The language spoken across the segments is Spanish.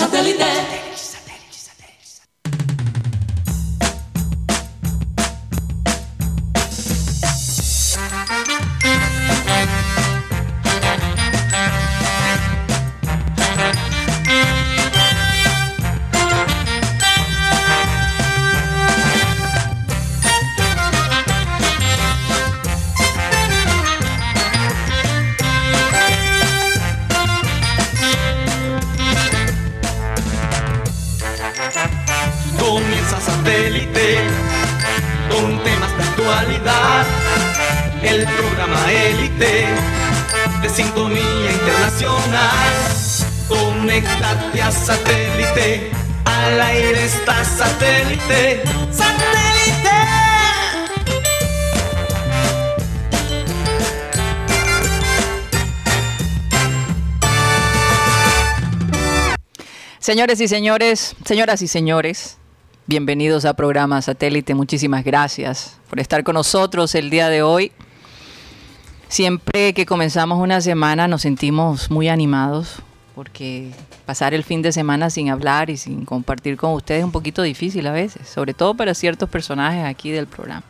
Satellite. Señores y señores, señoras y señores, bienvenidos a programa Satélite. Muchísimas gracias por estar con nosotros el día de hoy. Siempre que comenzamos una semana nos sentimos muy animados porque pasar el fin de semana sin hablar y sin compartir con ustedes es un poquito difícil a veces, sobre todo para ciertos personajes aquí del programa.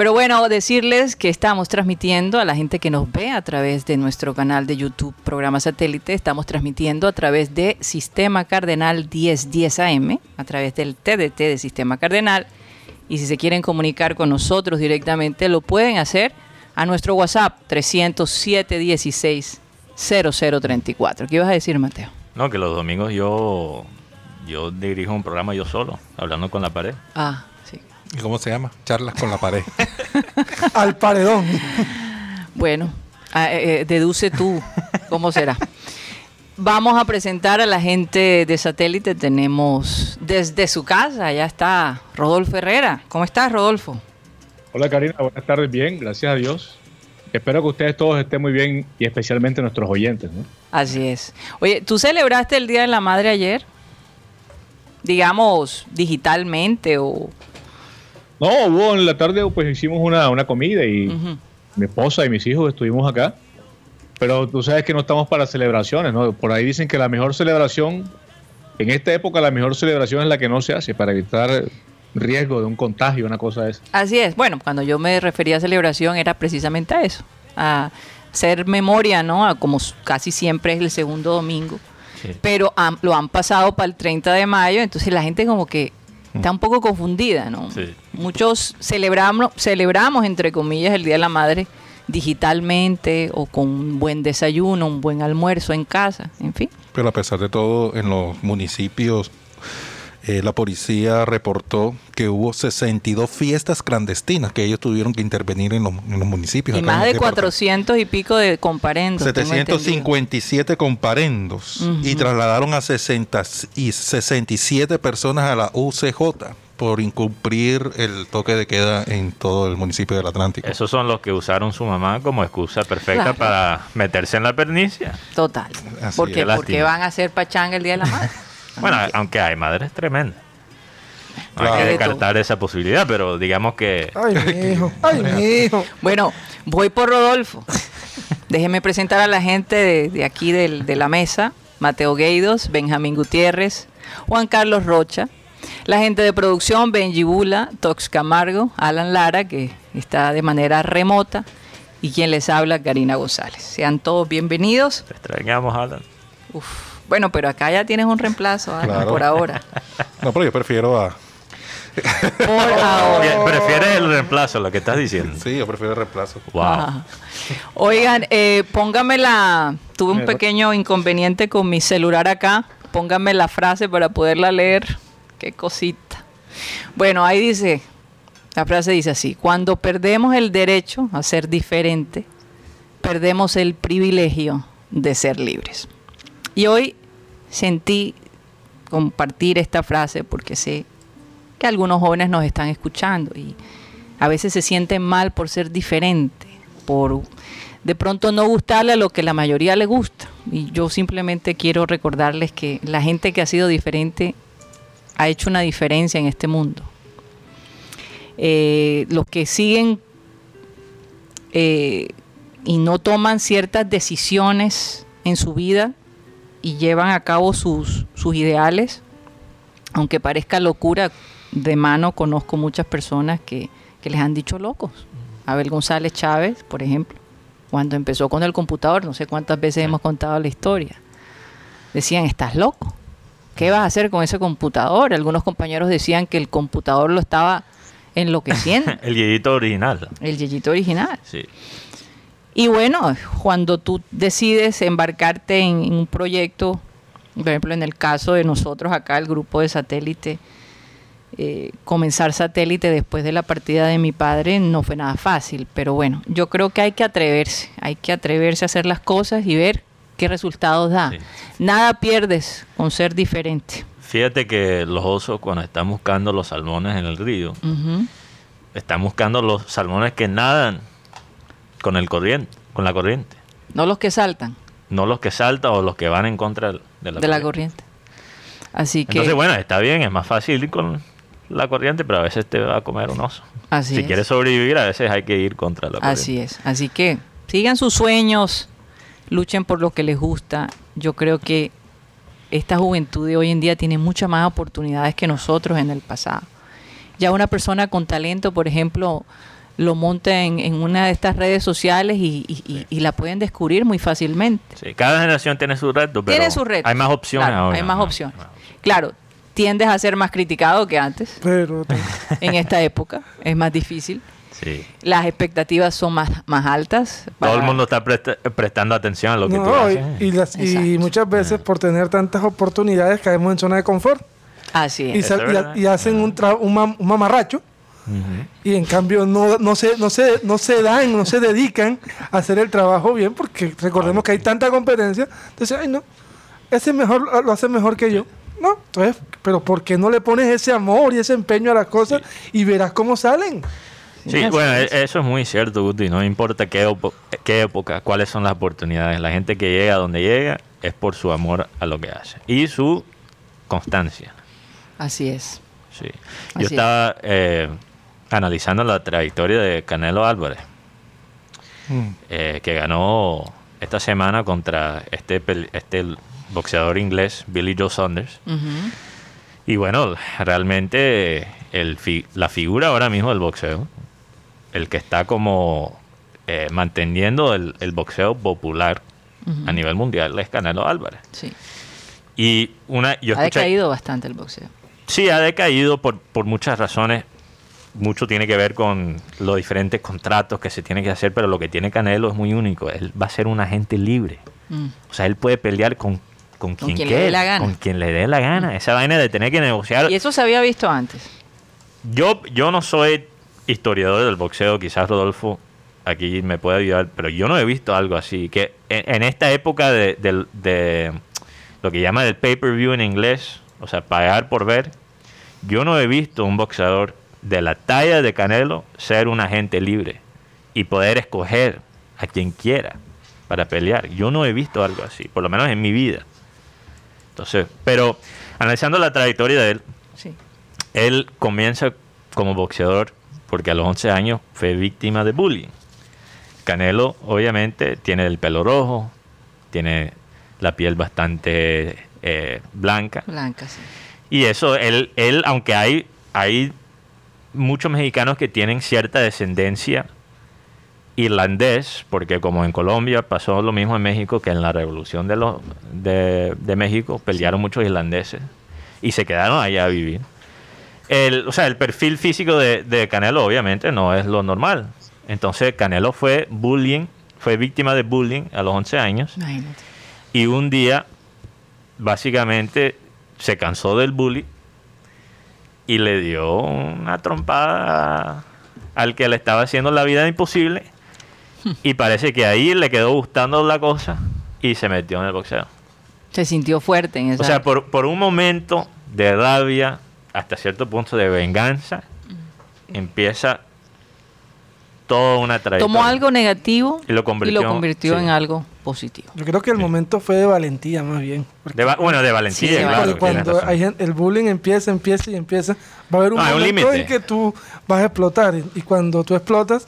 Pero bueno, decirles que estamos transmitiendo a la gente que nos ve a través de nuestro canal de YouTube, programa satélite. Estamos transmitiendo a través de Sistema Cardenal 1010 AM, a través del TDT de Sistema Cardenal. Y si se quieren comunicar con nosotros directamente, lo pueden hacer a nuestro WhatsApp 307 16 0034. ¿Qué ibas a decir, Mateo? No, que los domingos yo, yo dirijo un programa yo solo, hablando con la pared. Ah, ¿Y cómo se llama? Charlas con la pared. Al paredón. Bueno, ah, eh, eh, deduce tú cómo será. Vamos a presentar a la gente de satélite. Tenemos desde su casa, ya está Rodolfo Herrera. ¿Cómo estás, Rodolfo? Hola, Karina. Buenas tardes. Bien, gracias a Dios. Espero que ustedes todos estén muy bien y especialmente nuestros oyentes. ¿no? Así es. Oye, ¿tú celebraste el Día de la Madre ayer? Digamos, digitalmente o no, hubo en la tarde, pues hicimos una, una comida y mi esposa y mis hijos estuvimos acá. Pero tú sabes que no estamos para celebraciones, ¿no? Por ahí dicen que la mejor celebración, en esta época la mejor celebración es la que no se hace para evitar riesgo de un contagio, una cosa de esa. Así es. Bueno, cuando yo me refería a celebración era precisamente a eso, a hacer memoria, ¿no? A como casi siempre es el segundo domingo. Pero lo han pasado para el 30 de mayo, entonces la gente como que está un poco confundida, ¿no? Muchos celebramos, celebramos, entre comillas, el Día de la Madre digitalmente o con un buen desayuno, un buen almuerzo en casa, en fin. Pero a pesar de todo, en los municipios eh, la policía reportó que hubo 62 fiestas clandestinas que ellos tuvieron que intervenir en los, municipios. Y más de 400 y pico de comparendos. 757 comparendos y trasladaron a 60 y 67 personas a la UCJ por incumplir el toque de queda en todo el municipio del Atlántico. Esos son los que usaron su mamá como excusa perfecta para meterse en la pernicia. Total. porque, porque van a hacer pachanga el Día de la Madre. Bueno, aunque hay madres tremendas. hay que descartar esa posibilidad, pero digamos que... Ay, mi hijo, ay, mi hijo. Bueno, voy por Rodolfo. Déjeme presentar a la gente de, aquí de la mesa. Mateo Gueidos, Benjamín Gutiérrez, Juan Carlos Rocha, la gente de producción, Benji Bula, Tox Camargo, Alan Lara, que está de manera remota, y quien les habla, Karina González. Sean todos bienvenidos. Te extrañamos, Alan. Uf. Bueno, pero acá ya tienes un reemplazo por ahora. No, pero yo prefiero a. Por ahora. ¿Prefieres el reemplazo, lo que estás diciendo? Sí, yo prefiero el reemplazo. Wow. Oigan, eh, póngame la. Tuve un pequeño inconveniente con mi celular acá. Póngame la frase para poderla leer. Qué cosita. Bueno, ahí dice. La frase dice así: Cuando perdemos el derecho a ser diferente, perdemos el privilegio de ser libres. Y hoy sentí compartir esta frase porque sé que algunos jóvenes nos están escuchando y a veces se sienten mal por ser diferente, por de pronto no gustarle a lo que la mayoría le gusta. Y yo simplemente quiero recordarles que la gente que ha sido diferente ha hecho una diferencia en este mundo. Eh, los que siguen eh, y no toman ciertas decisiones en su vida y llevan a cabo sus, sus ideales, aunque parezca locura, de mano conozco muchas personas que, que les han dicho locos. Abel González Chávez, por ejemplo, cuando empezó con el computador, no sé cuántas veces hemos contado la historia, decían, estás loco, ¿qué vas a hacer con ese computador? Algunos compañeros decían que el computador lo estaba enloqueciendo. el yeyito original. El yeyito original. Sí. Y bueno, cuando tú decides embarcarte en, un proyecto, por ejemplo, en el caso de nosotros acá, el grupo de satélite, eh, comenzar satélite después de la partida de mi padre no fue nada fácil, pero bueno, yo creo que hay que atreverse, hay que atreverse a hacer las cosas y ver qué resultados da. Nada pierdes con ser diferente. Fíjate que los osos cuando están buscando los salmones en el río, están buscando los salmones que nadan con el corriente, con la corriente. No los que saltan. No los que saltan o los que van en contra de la, de la corriente. Así que. Entonces, bueno, está bien, es más fácil ir con la corriente, pero a veces te va a comer un oso. Así si quieres sobrevivir, a veces hay que ir contra la corriente. Así es. Así que sigan sus sueños, luchen por lo que les gusta. Yo creo que esta juventud de hoy en día tiene muchas más oportunidades que nosotros en el pasado. Ya una persona con talento, por ejemplo, lo monta en, una de estas redes sociales y, la pueden descubrir muy fácilmente. Sí, cada generación tiene su reto, pero tiene su reto. hay más opciones ahora. Hay más opciones. Claro, tiendes a ser más criticado que antes. Pero en esta época es más difícil. Sí. Las expectativas son más, más altas. Todo el mundo está prestando atención a lo que tú haces. Y, muchas veces por tener tantas oportunidades caemos en zona de confort. Así es. Y, hacen un, un, mamarracho y en cambio no, no, se, no, se, no se dan, no se dedican a hacer el trabajo bien porque recordemos que hay tanta competencia. Entonces, ay no, ese mejor lo hace mejor que yo. No, entonces, pero ¿por qué no le pones ese amor y ese empeño a las cosas y verás cómo salen? Sí, bueno, eso es muy cierto, Guti. No importa qué, qué época, cuáles son las oportunidades. La gente que llega a donde llega es por su amor a lo que hace y su constancia. Así es. Sí. Yo estaba eh, analizando la trayectoria de Canelo Álvarez, mm. eh, que ganó esta semana contra este, este boxeador inglés, Billy Joe Saunders. Y bueno, realmente el la figura ahora mismo del boxeo, el que está como eh, manteniendo el, boxeo popular a nivel mundial es Canelo Álvarez. Sí. Y una, yo ha decaído bastante el boxeo. Sí, ha decaído por, por muchas razones mucho tiene que ver con los diferentes contratos que se tienen que hacer, pero lo que tiene Canelo es muy único. Él va a ser un agente libre. Mm. O sea, él puede pelear con con, quien, le dé la gana. Con quien le dé la gana. Esa vaina de tener que negociar. Y eso se había visto antes. Yo, yo no soy historiador del boxeo, quizás Rodolfo aquí me puede ayudar, pero yo no he visto algo así. Que en, esta época de, de, lo que llama el pay-per-view en inglés, o sea, pagar por ver, yo no he visto un boxeador de la talla de Canelo ser un agente libre y poder escoger a quien quiera para pelear. Yo no he visto algo así, por lo menos en mi vida pero analizando la trayectoria de él, él comienza como boxeador porque a los 11 años fue víctima de bullying. Canelo, obviamente, tiene el pelo rojo, tiene la piel bastante eh, blanca. Blanca, sí. Y eso, él, él aunque hay, hay muchos mexicanos que tienen cierta descendencia irlandés, porque como en Colombia pasó lo mismo en México, que en la revolución de, los, de, México pelearon muchos irlandeses y se quedaron allá a vivir. El, o sea, el perfil físico de, Canelo obviamente no es lo normal. Entonces Canelo fue bullying, fue víctima de bullying a los 11 años. Y un día, básicamente, se cansó del bullying y le dio una trompada al que le estaba haciendo la vida imposible y parece que ahí le quedó gustando la cosa y se metió en el boxeo. Se sintió fuerte en esa. O sea, por, por un momento de rabia, hasta cierto punto de venganza, empieza toda una trayectoria. Tomó algo negativo y lo convirtió, en algo positivo. Yo creo que el momento fue de valentía más bien. bueno, de valentía, claro. Cuando el bullying empieza, empieza y empieza, va a haber un momento en que tú vas a explotar. Y cuando tú explotas,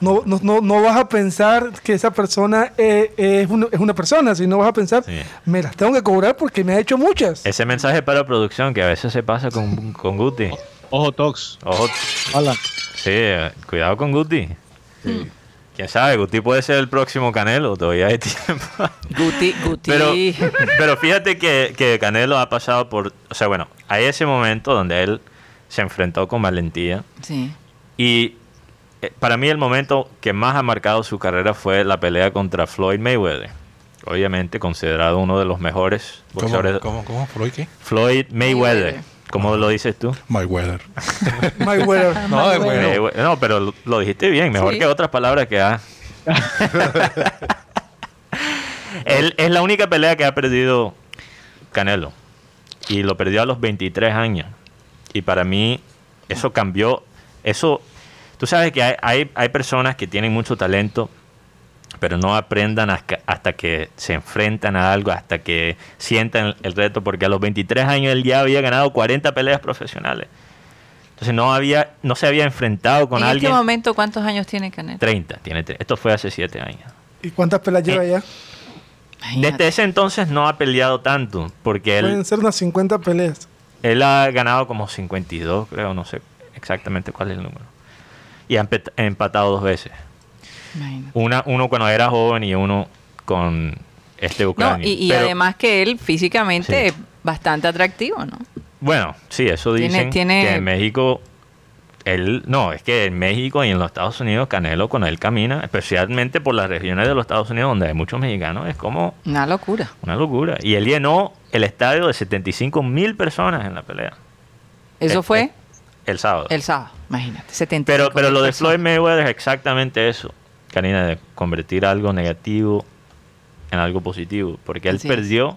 no, no, no, no vas a pensar que esa persona eh, es, una, es una persona, sino vas a pensar, Sí. me las tengo que cobrar porque me ha hecho muchas. Ese mensaje para producción que a veces se pasa con, con Guti. Ojo, Tox. Ojo, Hola. sí, cuidado con Guti. Quién sabe, Guti puede ser el próximo Canelo, todavía hay tiempo. Guti, Guti. Pero, pero fíjate que, que Canelo ha pasado por. O sea, bueno, hay ese momento donde él se enfrentó con valentía. sí. Y eh, para mí, el momento que más ha marcado su carrera fue la pelea contra Floyd Mayweather. Obviamente, considerado uno de los mejores ¿Cómo, boxeadores. cómo, cómo? ¿Floyd qué? Floyd Mayweather. Mayweather. ¿Cómo lo dices tú? Mayweather. Mayweather. No, es bueno. Maywe- no, pero lo, lo dijiste bien, mejor Sí. que otras palabras que ha. Él es la única pelea que ha perdido Canelo. Y lo perdió a los 23 años. Y para mí, eso cambió. Eso. Tú sabes que hay, hay, hay personas que tienen mucho talento, pero no aprendan hasta, que se enfrentan a algo, hasta que sientan el, reto, porque a los 23 años él ya había ganado 40 peleas profesionales. Entonces no había, no se había enfrentado con en alguien. este momento, ¿cuántos años tiene Canelo? 30, tiene Esto fue hace 7 años. ¿Y cuántas pelas lleva Eh, ya? Imagínate. Desde ese entonces no ha peleado tanto, porque Pueden él, ser unas 50 peleas. él ha ganado como 52, creo, no sé exactamente cuál es el número. Y ha empatado dos veces. Una, uno cuando era joven y uno con este No, ucraniano. y, y Pero, además que él físicamente Sí. es bastante atractivo, ¿no? Bueno, sí, eso dicen tiene- que en México... Él, no, es que en México y en los Estados Unidos Canelo con él camina, especialmente por las regiones de los Estados Unidos donde hay muchos mexicanos, es como Una locura. una locura. Y él llenó el estadio de 75 mil personas en la pelea. Eso Eh, fue eh, el sábado. el sábado, imagínate. 70 Pero, pero lo de Floyd Mayweather es exactamente eso, Karina, de convertir algo negativo en algo positivo. Porque él perdió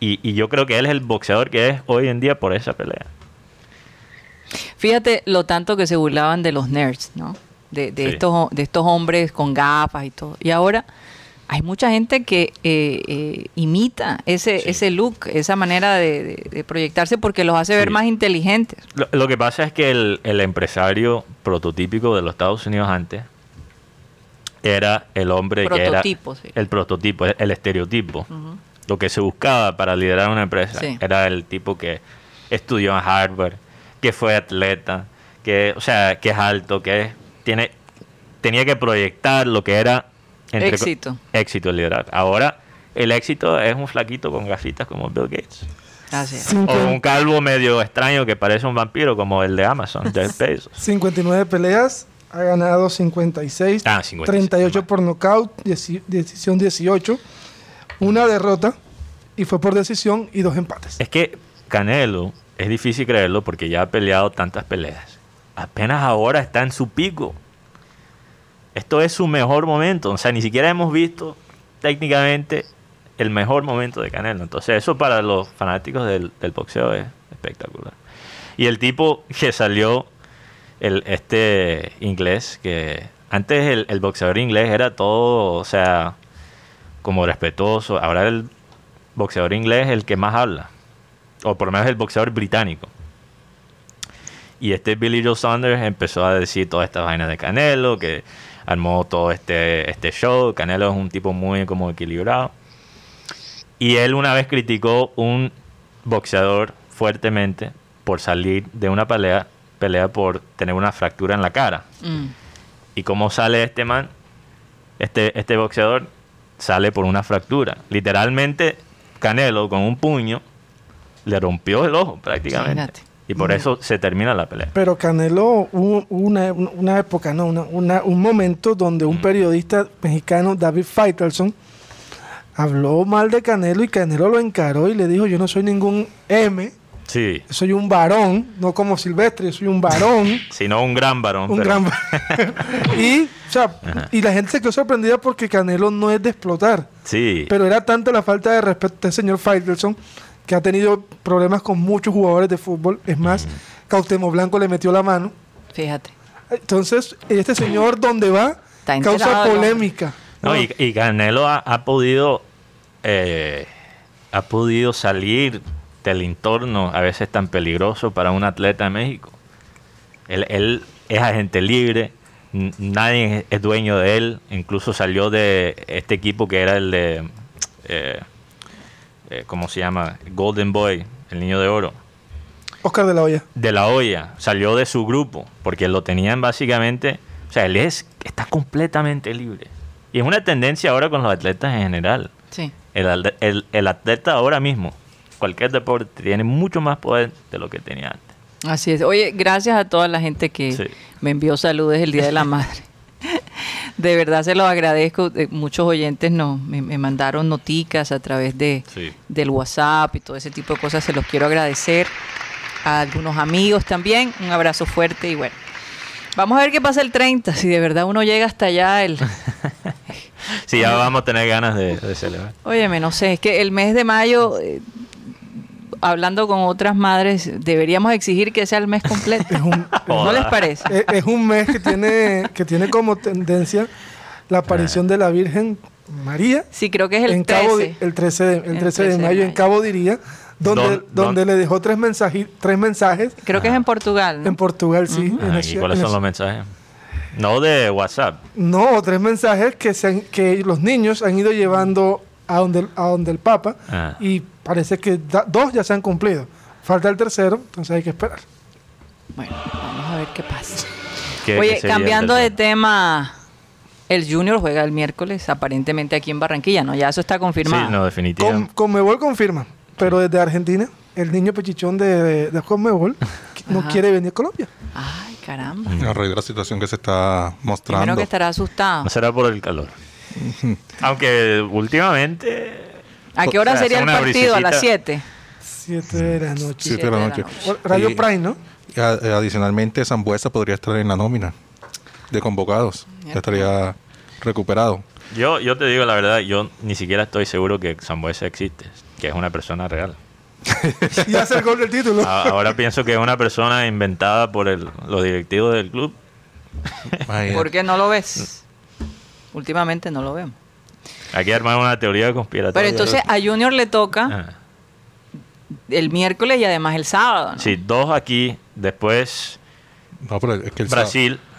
y, y yo creo que él es el boxeador que es hoy en día por esa pelea. Fíjate lo tanto que se burlaban de los nerds, ¿no? De, de Sí. estos, de estos hombres con gafas y todo. Y ahora hay mucha gente que eh, eh, imita ese, Sí. ese look, esa manera de, de- de proyectarse porque los hace ver Sí. más inteligentes. Lo, lo que pasa es que el, el empresario prototípico de los Estados Unidos antes era el hombre que era sí. el prototipo, el, el estereotipo. Lo que se buscaba para liderar una empresa Sí. era el tipo que estudió en Harvard, que fue atleta, que, o sea, que es alto, que es- tiene, tenía que proyectar lo que era Éxito. éxito el liderazgo. Ahora el éxito es un flaquito con gafitas como Bill Gates. Así es. Cincu- O un calvo medio extraño que parece un vampiro como el de Amazon, Jeff Bezos. 59 peleas, ha ganado 56, Ah, 56, 38 mal. por nocaut, decisión 18, una derrota y fue por decisión y dos empates. Es que Canelo, es difícil creerlo porque ya ha peleado tantas peleas. Apenas ahora está en su pico. Esto es su mejor momento. O sea, ni siquiera hemos visto técnicamente el mejor momento de Canelo. Entonces, eso para los fanáticos del, del boxeo es espectacular. Y el tipo que salió, el, este inglés, que antes el, boxeador inglés era todo, o sea, como respetuoso. Ahora el boxeador inglés es el que más habla. O por lo menos el boxeador británico. Y este Billy Joe Saunders empezó a decir todas estas vainas de Canelo, que armó todo este, este show. Canelo es un tipo muy como equilibrado. Y él una vez criticó un boxeador fuertemente por salir de una pelea, pelea por tener una fractura en la cara. Mm. ¿Y cómo sale este man? Este, este boxeador sale por una fractura. Literalmente, Canelo con un puño le rompió el ojo prácticamente. Imagínate. Y por eso se termina la pelea. Pero Canelo hubo una, una época, no, una, una- un momento donde Mm. un periodista mexicano, David Faitelson, habló mal de Canelo y Canelo lo encaró y le dijo, yo no soy ningún M, Sí, soy un varón, no como Silvestre, soy un varón. sino un gran varón. un pero- gran y, o sea, y la gente se quedó sorprendida porque Canelo no es de explotar. Sí, Pero era tanta la falta de respeto del señor Faitelson que ha tenido problemas con muchos jugadores de fútbol. Es más, Cautemo Blanco le metió la mano. Fíjate. Entonces, este señor, donde va, Está causa polémica. No, y, y Canelo ha, ha podido eh, ha podido salir del entorno a veces tan peligroso para un atleta de México. Él, él es agente libre, nadie es- dueño de él. Incluso salió de este equipo que era el de, eh, eh, ¿cómo se llama? Golden Boy, el niño de oro. Oscar de la Hoya. De la olla, salió de su grupo, porque lo tenían básicamente, o sea, él es, está completamente libre. Y es una tendencia ahora con los atletas en general. Sí. El, el- el atleta ahora mismo, cualquier deporte, tiene mucho más poder de lo que tenía antes. Así es. Oye, gracias a toda la gente que Sí. me envió saludos el Día de la Madre. De verdad se los agradezco. Eh, Muchos oyentes no, me, me mandaron noticas a través de, Sí. del WhatsApp y todo ese tipo de cosas. Se los quiero agradecer. A algunos amigos también. Un abrazo fuerte y bueno. Vamos a ver qué pasa el 30. Si de verdad uno llega hasta allá. El... Sí, ya vamos a tener ganas de, de celebrar. Óyeme, no sé. Es que el mes de mayo, eh, hablando con otras madres, deberíamos exigir que sea el mes completo. Es un, ¿No les parece? es, es un mes que tiene, que tiene como tendencia la aparición de la Virgen María Sí, creo que es el en Cabo, 13. el 13 de, el 13 de mayo en Cabo diría, donde, Don- donde don- le dejó tres, mensaji- tres mensajes Creo que es en Portugal. ¿no? en Portugal, sí. en Ah, ¿Y cuáles son los mensajes? No de WhatsApp. No, tres mensajes que, se han- que los niños han ido llevando a donde, el- a donde el Papa Ah. y parece que da- dos ya se han cumplido. Falta el tercero, entonces hay que esperar. Bueno, vamos a ver qué pasa. ¿Qué- qué Oye, sería cambiando de tema, el Junior juega el miércoles, aparentemente aquí en Barranquilla, ¿no? Ya eso está confirmado. Sí, no, Con, definitivamente. Conmebol confirma, pero desde Argentina, el niño pechichón de, de, de Conmebol no Ajá. quiere venir a Colombia. Ay, caramba. A raíz de la situación que se está Primero mostrando. que estará asustado. No será por el calor. Aunque últimamente... ¿A qué hora O sea, sería el partido? A las brisecita. 7. Siete de la noche. Siete de la noche. Radio Y- Prime, ¿no? eh, adicionalmente, Zambuesa podría estar en la nómina de convocados. Ya estaría recuperado. Yo, yo te digo la verdad, yo ni siquiera estoy seguro que Sambuesa existe, que es una persona real. Y hace el gol del título. Ahora pienso que es una persona inventada por el- los directivos del club. Imagínate. ¿Por qué no lo ves? Últimamente no lo vemos. Hay que armar una teoría conspiratoria. Pero entonces a Junior le toca Ah, el miércoles y además el sábado, ¿no? Sí, dos aquí, después No, pero es que el Brasil. sábado-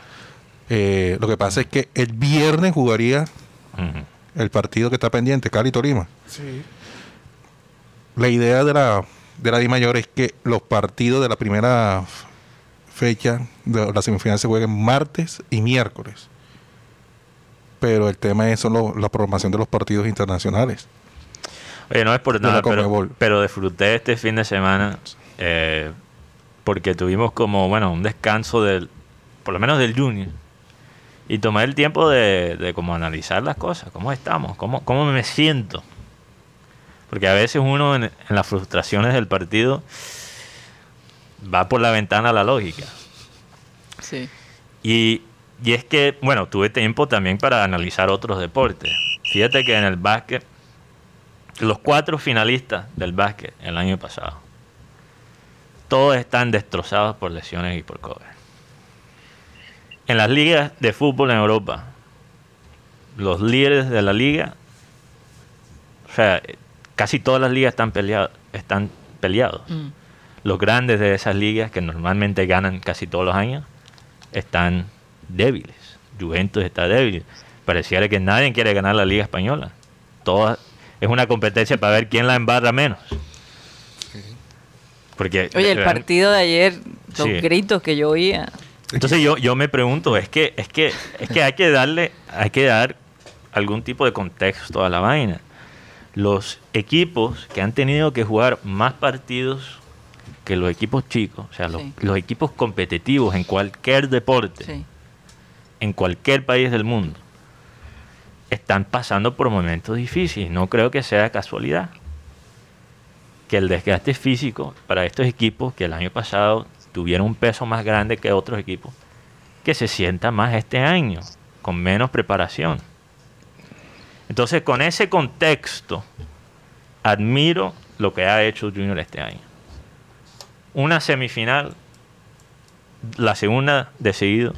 eh, lo que pasa es que el viernes jugaría el partido que está pendiente, Cali Torima. Sí. La idea de la de la Di Mayor es que los partidos de la primera fecha de la semifinal se jueguen martes y miércoles. Pero el tema es solo la programación de los partidos internacionales. Oye, no es por nada, pero, pero disfruté este fin de semana eh, porque tuvimos como, bueno, un descanso del, por lo menos del Junior. Y tomé el tiempo de, de como analizar las cosas, cómo estamos, cómo, cómo me siento. Porque a veces uno en, en las frustraciones del partido va por la ventana la lógica. Sí. Y, y es que, bueno, tuve tiempo también para analizar otros deportes. Fíjate que en el básquet, los cuatro finalistas del básquet el año pasado, todos están destrozados por lesiones y por COVID. En las ligas de fútbol en Europa, los líderes de la liga, o sea, casi todas las ligas están, peleadas están peleados. Mm. Los grandes de esas ligas, que normalmente ganan casi todos los años, están débiles. Juventus está débil. Pareciera que nadie quiere ganar la Liga Española. Todas, es una competencia para ver quién la embarra menos. Porque Oye, el partido de ayer, los Sí. gritos que yo oía. entonces yo, yo me pregunto, es que, es que, es que hay que darle, hay que dar algún tipo de contexto a la vaina. Los equipos que han tenido que jugar más partidos que los equipos chicos, o sea, los, Sí. los equipos competitivos en cualquier deporte, Sí. En cualquier país del mundo, están pasando por momentos difíciles. No creo que sea casualidad que el desgaste físico para estos equipos que el año pasado tuvieron un peso más grande que otros equipos, que se sienta más este año, con menos preparación. Entonces, con ese contexto, admiro lo que ha hecho Junior este año. Una semifinal, la segunda de seguido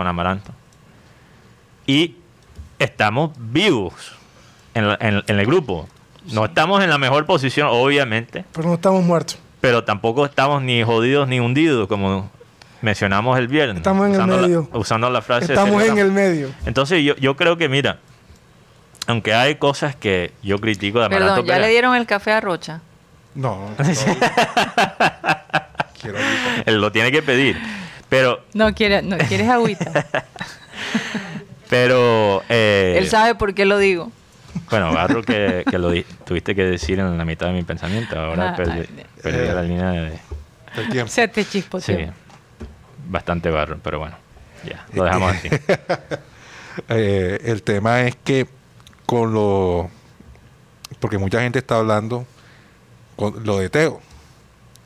con Amaranto. Y estamos vivos en, la- en- en el grupo. No estamos en la mejor posición, obviamente, Pero no estamos muertos. pero tampoco estamos ni jodidos ni hundidos como mencionamos el viernes. Estamos en el medio. La, usando la frase. Estamos en el medio. Entonces yo, yo creo que, mira, aunque hay cosas que yo critico de Amaranto Perdón, ¿ya Pérez, le dieron el café a Rocha? No. no. Quiero ahorita. él lo tiene que pedir. Pero, No, quiere, no quieres agüita. pero... eh, Él sabe por qué lo digo. Bueno, agarro que, que lo tuviste que decir en la mitad de mi pensamiento. Ahora Ah, perdí, eh. la línea de... El tiempo. Se te chispoteó. Sí, bastante barro, pero bueno, ya, lo dejamos así. Eh, el tema es que con lo... Porque mucha gente está hablando con lo de Teo.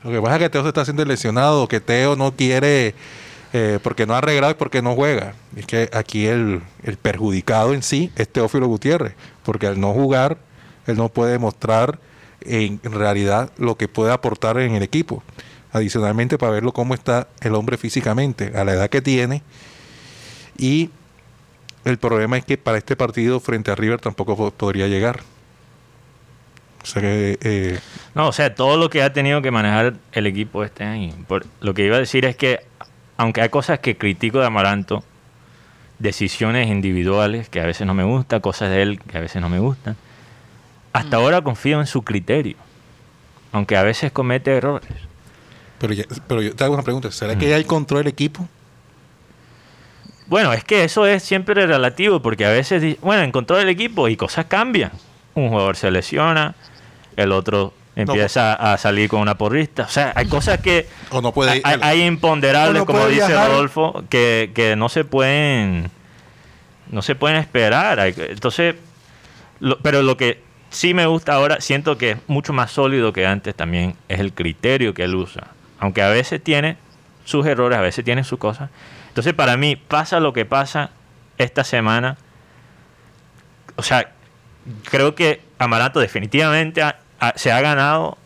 Lo que pasa es que Teo se está haciendo lesionado, que Teo no quiere, eh, porque no ha arreglado y porque no juega. Es que aquí el, el perjudicado en sí es Teófilo Gutiérrez, porque al no jugar, él no puede mostrar en realidad lo que puede aportar en el equipo. Adicionalmente, para verlo cómo está el hombre físicamente, a la edad que tiene. Y el problema es que para este partido frente a River tampoco po- podría llegar. O sea que eh, No, o sea, todo lo que ha tenido que manejar el equipo este año. Por- lo que iba a decir es que, aunque hay cosas que critico de Amaranto, decisiones individuales que a veces no me gustan, cosas de él que a veces no me gustan, hasta ahora confío en su criterio, aunque a veces comete errores. pero, ya- pero yo te hago una pregunta, ¿será que ya hay control del equipo? Bueno, es que eso es siempre relativo, porque a veces, bueno, encontró el equipo y cosas cambian. Un jugador se lesiona, el otro empieza a salir con una porrista. O sea, hay cosas que... O no puede hay, hay- imponderables, no como dice viajar. Rodolfo, que, que no se pueden... No se pueden esperar. Entonces, lo- pero lo que sí me gusta ahora, siento que es mucho más sólido que antes también, es el criterio que él usa. Aunque a veces tiene sus errores, a veces tiene sus cosas. Entonces, para mí, pasa lo que pasa esta semana. O sea, creo que Amaranto definitivamente se ha ganado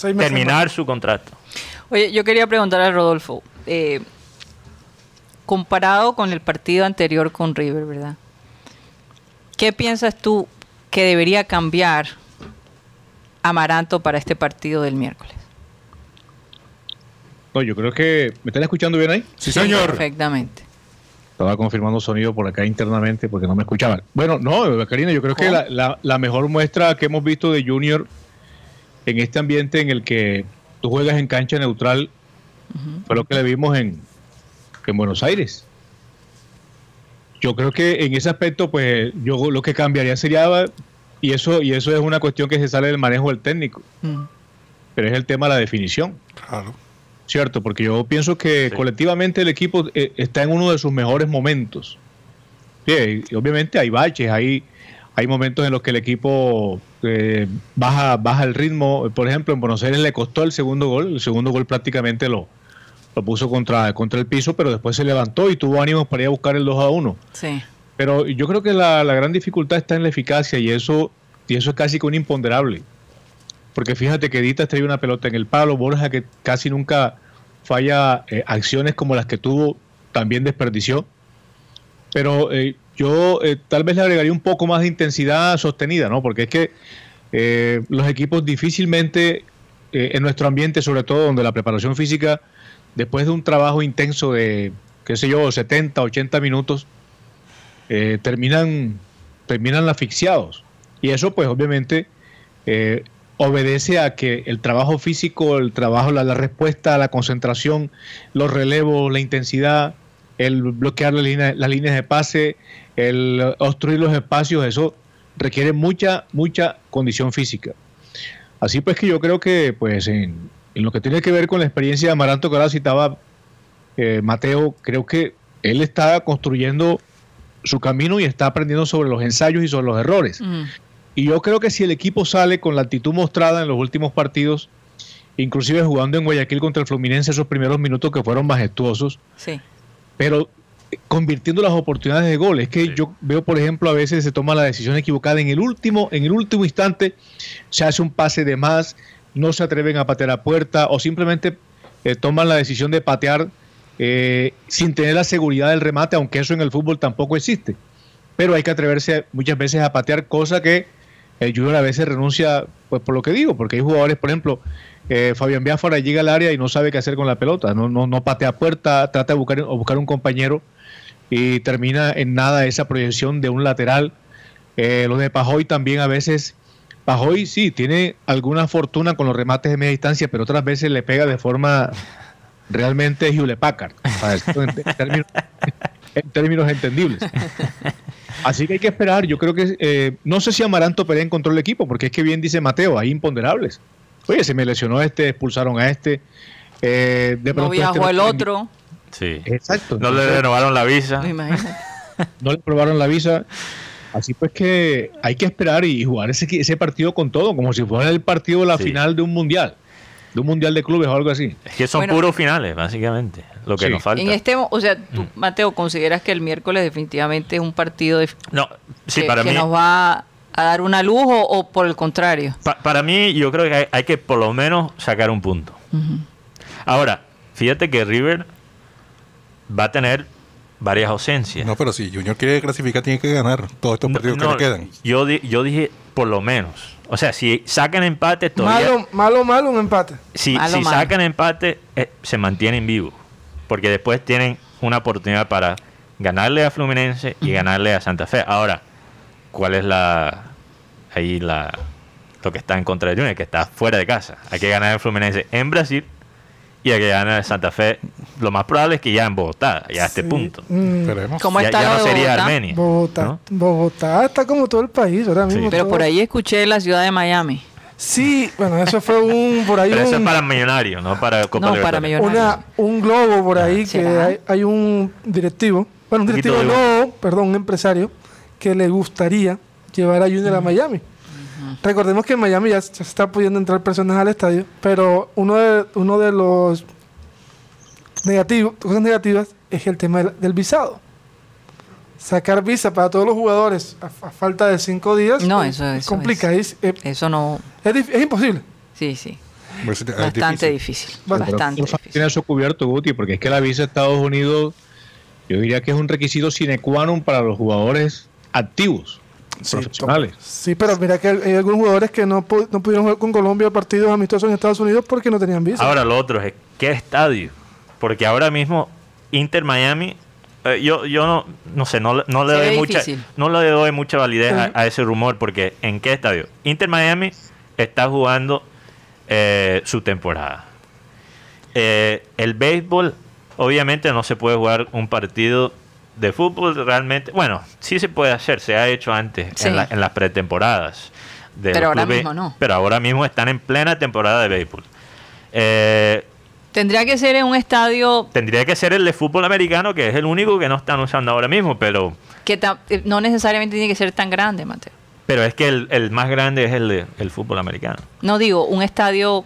terminar su contrato. Oye, yo quería preguntar a Rodolfo, eh, comparado con el partido anterior con River, ¿verdad? ¿Qué piensas tú que debería cambiar Amaranto para este partido del miércoles? No, yo creo que. ¿Me están escuchando bien ahí? Sí, señor. Perfectamente. Estaba confirmando sonido por acá internamente porque no me escuchaban. Bueno, no, Karina, yo creo que la, la- la mejor muestra que hemos visto de Junior en este ambiente en el que tú juegas en cancha neutral fue lo que le vimos en, en Buenos Aires. Yo creo que en ese aspecto, pues yo lo que cambiaría sería, y eso, y eso es una cuestión que se sale del manejo del técnico, Mm. pero es el tema de la definición. Claro. Cierto, porque yo pienso que Sí. colectivamente el equipo eh, está en uno de sus mejores momentos. Sí, y obviamente hay baches, hay, hay momentos en los que el equipo eh, baja, baja el ritmo. Por ejemplo, en Buenos Aires le costó el segundo gol, el segundo gol prácticamente lo, lo puso contra, contra el piso, pero después se levantó y tuvo ánimos para ir a buscar el 2 a 1. Sí. Pero yo creo que la, la gran dificultad está en la eficacia y eso, y eso es casi que un imponderable. Porque fíjate que Ditas trae una pelota en el palo, Borja que casi nunca falla eh, acciones como las que tuvo, también desperdició. Pero eh, yo eh, tal vez le agregaría un poco más de intensidad sostenida, ¿no? Porque es que los equipos difícilmente en nuestro ambiente, sobre todo donde la preparación física, después de un trabajo intenso de, qué sé yo, 70, 80 minutos, terminan, terminan asfixiados. Y eso pues obviamente eh, obedece a que el trabajo físico, el trabajo, la, la respuesta, la concentración, los relevos, la intensidad, el bloquear las líneas, las líneas de pase, el obstruir los espacios, eso requiere mucha, mucha condición física. Así pues que yo creo que pues en, en lo que tiene que ver con la experiencia de Amaranto que ahora citaba eh, Mateo, creo que él está construyendo su camino y está aprendiendo sobre los ensayos y sobre los errores. Y yo creo que si el equipo sale con la actitud mostrada en los últimos partidos, inclusive jugando en Guayaquil contra el Fluminense esos primeros minutos que fueron majestuosos, Sí. pero eh, convirtiendo las oportunidades de gol. Es que Sí. yo veo, por ejemplo, a veces se toma la decisión equivocada en el último, en el último instante, se hace un pase de más, no se atreven a patear a puerta o simplemente eh, toman la decisión de patear eh, sin tener la seguridad del remate, aunque eso en el fútbol tampoco existe. Pero hay que atreverse muchas veces a patear, cosa que el Junior a veces renuncia pues por lo que digo, porque hay jugadores, por ejemplo, eh, Fabián Biafara llega al área y no sabe qué hacer con la pelota, no, no, no patea puerta, trata de buscar, o buscar un compañero y termina en nada esa proyección de un lateral. Eh, lo de Pajoy también a veces, Pajoy sí, tiene alguna fortuna con los remates de media distancia, pero otras veces le pega de forma realmente Hewlett en términos entendibles. Así que hay que esperar. Yo creo que eh, no sé si Amaranto Pérez encontró el equipo, porque es que bien dice Mateo, hay imponderables. Oye, se me lesionó este, expulsaron a este. Eh, de no viajó este el otro. Sí. Exacto. No le renovaron la visa. no le probaron la visa. Así pues que hay que esperar y jugar ese, ese partido con todo, como si fuera el partido de la final de un mundial de un mundial de clubes o algo así. Es que son puros finales, básicamente, lo que nos falta. En este, o sea, tú, mm. Mateo, ¿consideras que el miércoles definitivamente es un partido de, no, sí, que, para que nos va a dar una luz o, por el contrario? para mí, yo creo que hay, que por lo menos sacar un punto. Ahora, fíjate que River va a tener varias ausencias. No, pero si Junior quiere clasificar, tiene que ganar todos estos partidos que le quedan. Yo, yo dije por lo menos. O sea, si sacan empate, todavía. Malo, malo, malo un empate. Si, si sacan empate, eh, se mantienen vivos. Porque después tienen una oportunidad para ganarle a Fluminense y ganarle a Santa Fe. Ahora, ¿cuál es la. Ahí la. Lo que está en contra de Junior, que está fuera de casa. Hay que ganar a Fluminense en Brasil y a que gane Santa Fe, lo más probable es que ya en Bogotá, ya a este punto. Mm. ¿Cómo está ya, no sería Armenia. Bogotá, Bogotá está como todo el país ahora mismo. Pero por ahí escuché la ciudad de Miami. Sí, bueno, eso fue un por ahí Pero eso es para millonarios, no para Copa no, para millonarios. un globo por ahí que hay, un directivo, bueno, un directivo no, perdón, un empresario que le gustaría llevar a Junior a Miami. Recordemos que en Miami ya se está pudiendo entrar personas al estadio, pero uno de, uno de los negativos, cosas negativas es el tema del, visado. Sacar visa para todos los jugadores a, falta de cinco días no, eso, es complicadísimo. Eh, eso no. Es, imposible. Sí, sí. Bastante difícil. Bastante difícil. Tiene eso cubierto, Guti, porque es que la visa de Estados Unidos, yo diría que es un requisito sine qua non para los jugadores activos. Sí, pero mira que hay algunos jugadores que no, no pudieron jugar con Colombia partidos amistosos en Estados Unidos porque no tenían visa. Ahora lo otro es, ¿qué estadio? Porque ahora mismo Inter Miami, eh, yo, yo no, no sé, no, no le doy mucha, no le doy mucha validez a, ese rumor porque ¿en qué estadio? Inter Miami está jugando eh, su temporada. Eh, el béisbol, obviamente no se puede jugar un partido de fútbol realmente, bueno, sí se puede hacer, se ha hecho antes en, las pretemporadas. pero ahora mismo no. Pero ahora mismo están en plena temporada de béisbol. Eh, Tendría que ser en un estadio... Tendría que ser el de fútbol americano, que es el único que no están usando ahora mismo, pero... Que eh, no necesariamente tiene que ser tan grande, Mateo. Pero es que el, más grande es el de el fútbol americano. No digo, un estadio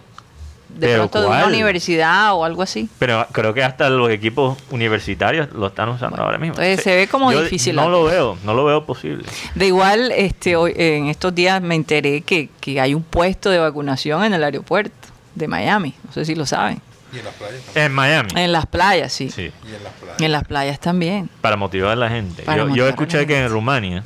de pronto de una universidad o algo así. Pero creo que hasta los equipos universitarios lo están usando ahora mismo. Entonces se ve como difícil. No lo veo, no lo veo posible. De igual, este, hoy, en estos días me enteré que, que hay un puesto de vacunación en el aeropuerto de Miami. No sé si lo saben. ¿Y en las playas En Miami. En las playas, sí. sí. ¿Y en las playas? En las playas también. Para motivar a la gente. yo, yo escuché que en Rumania,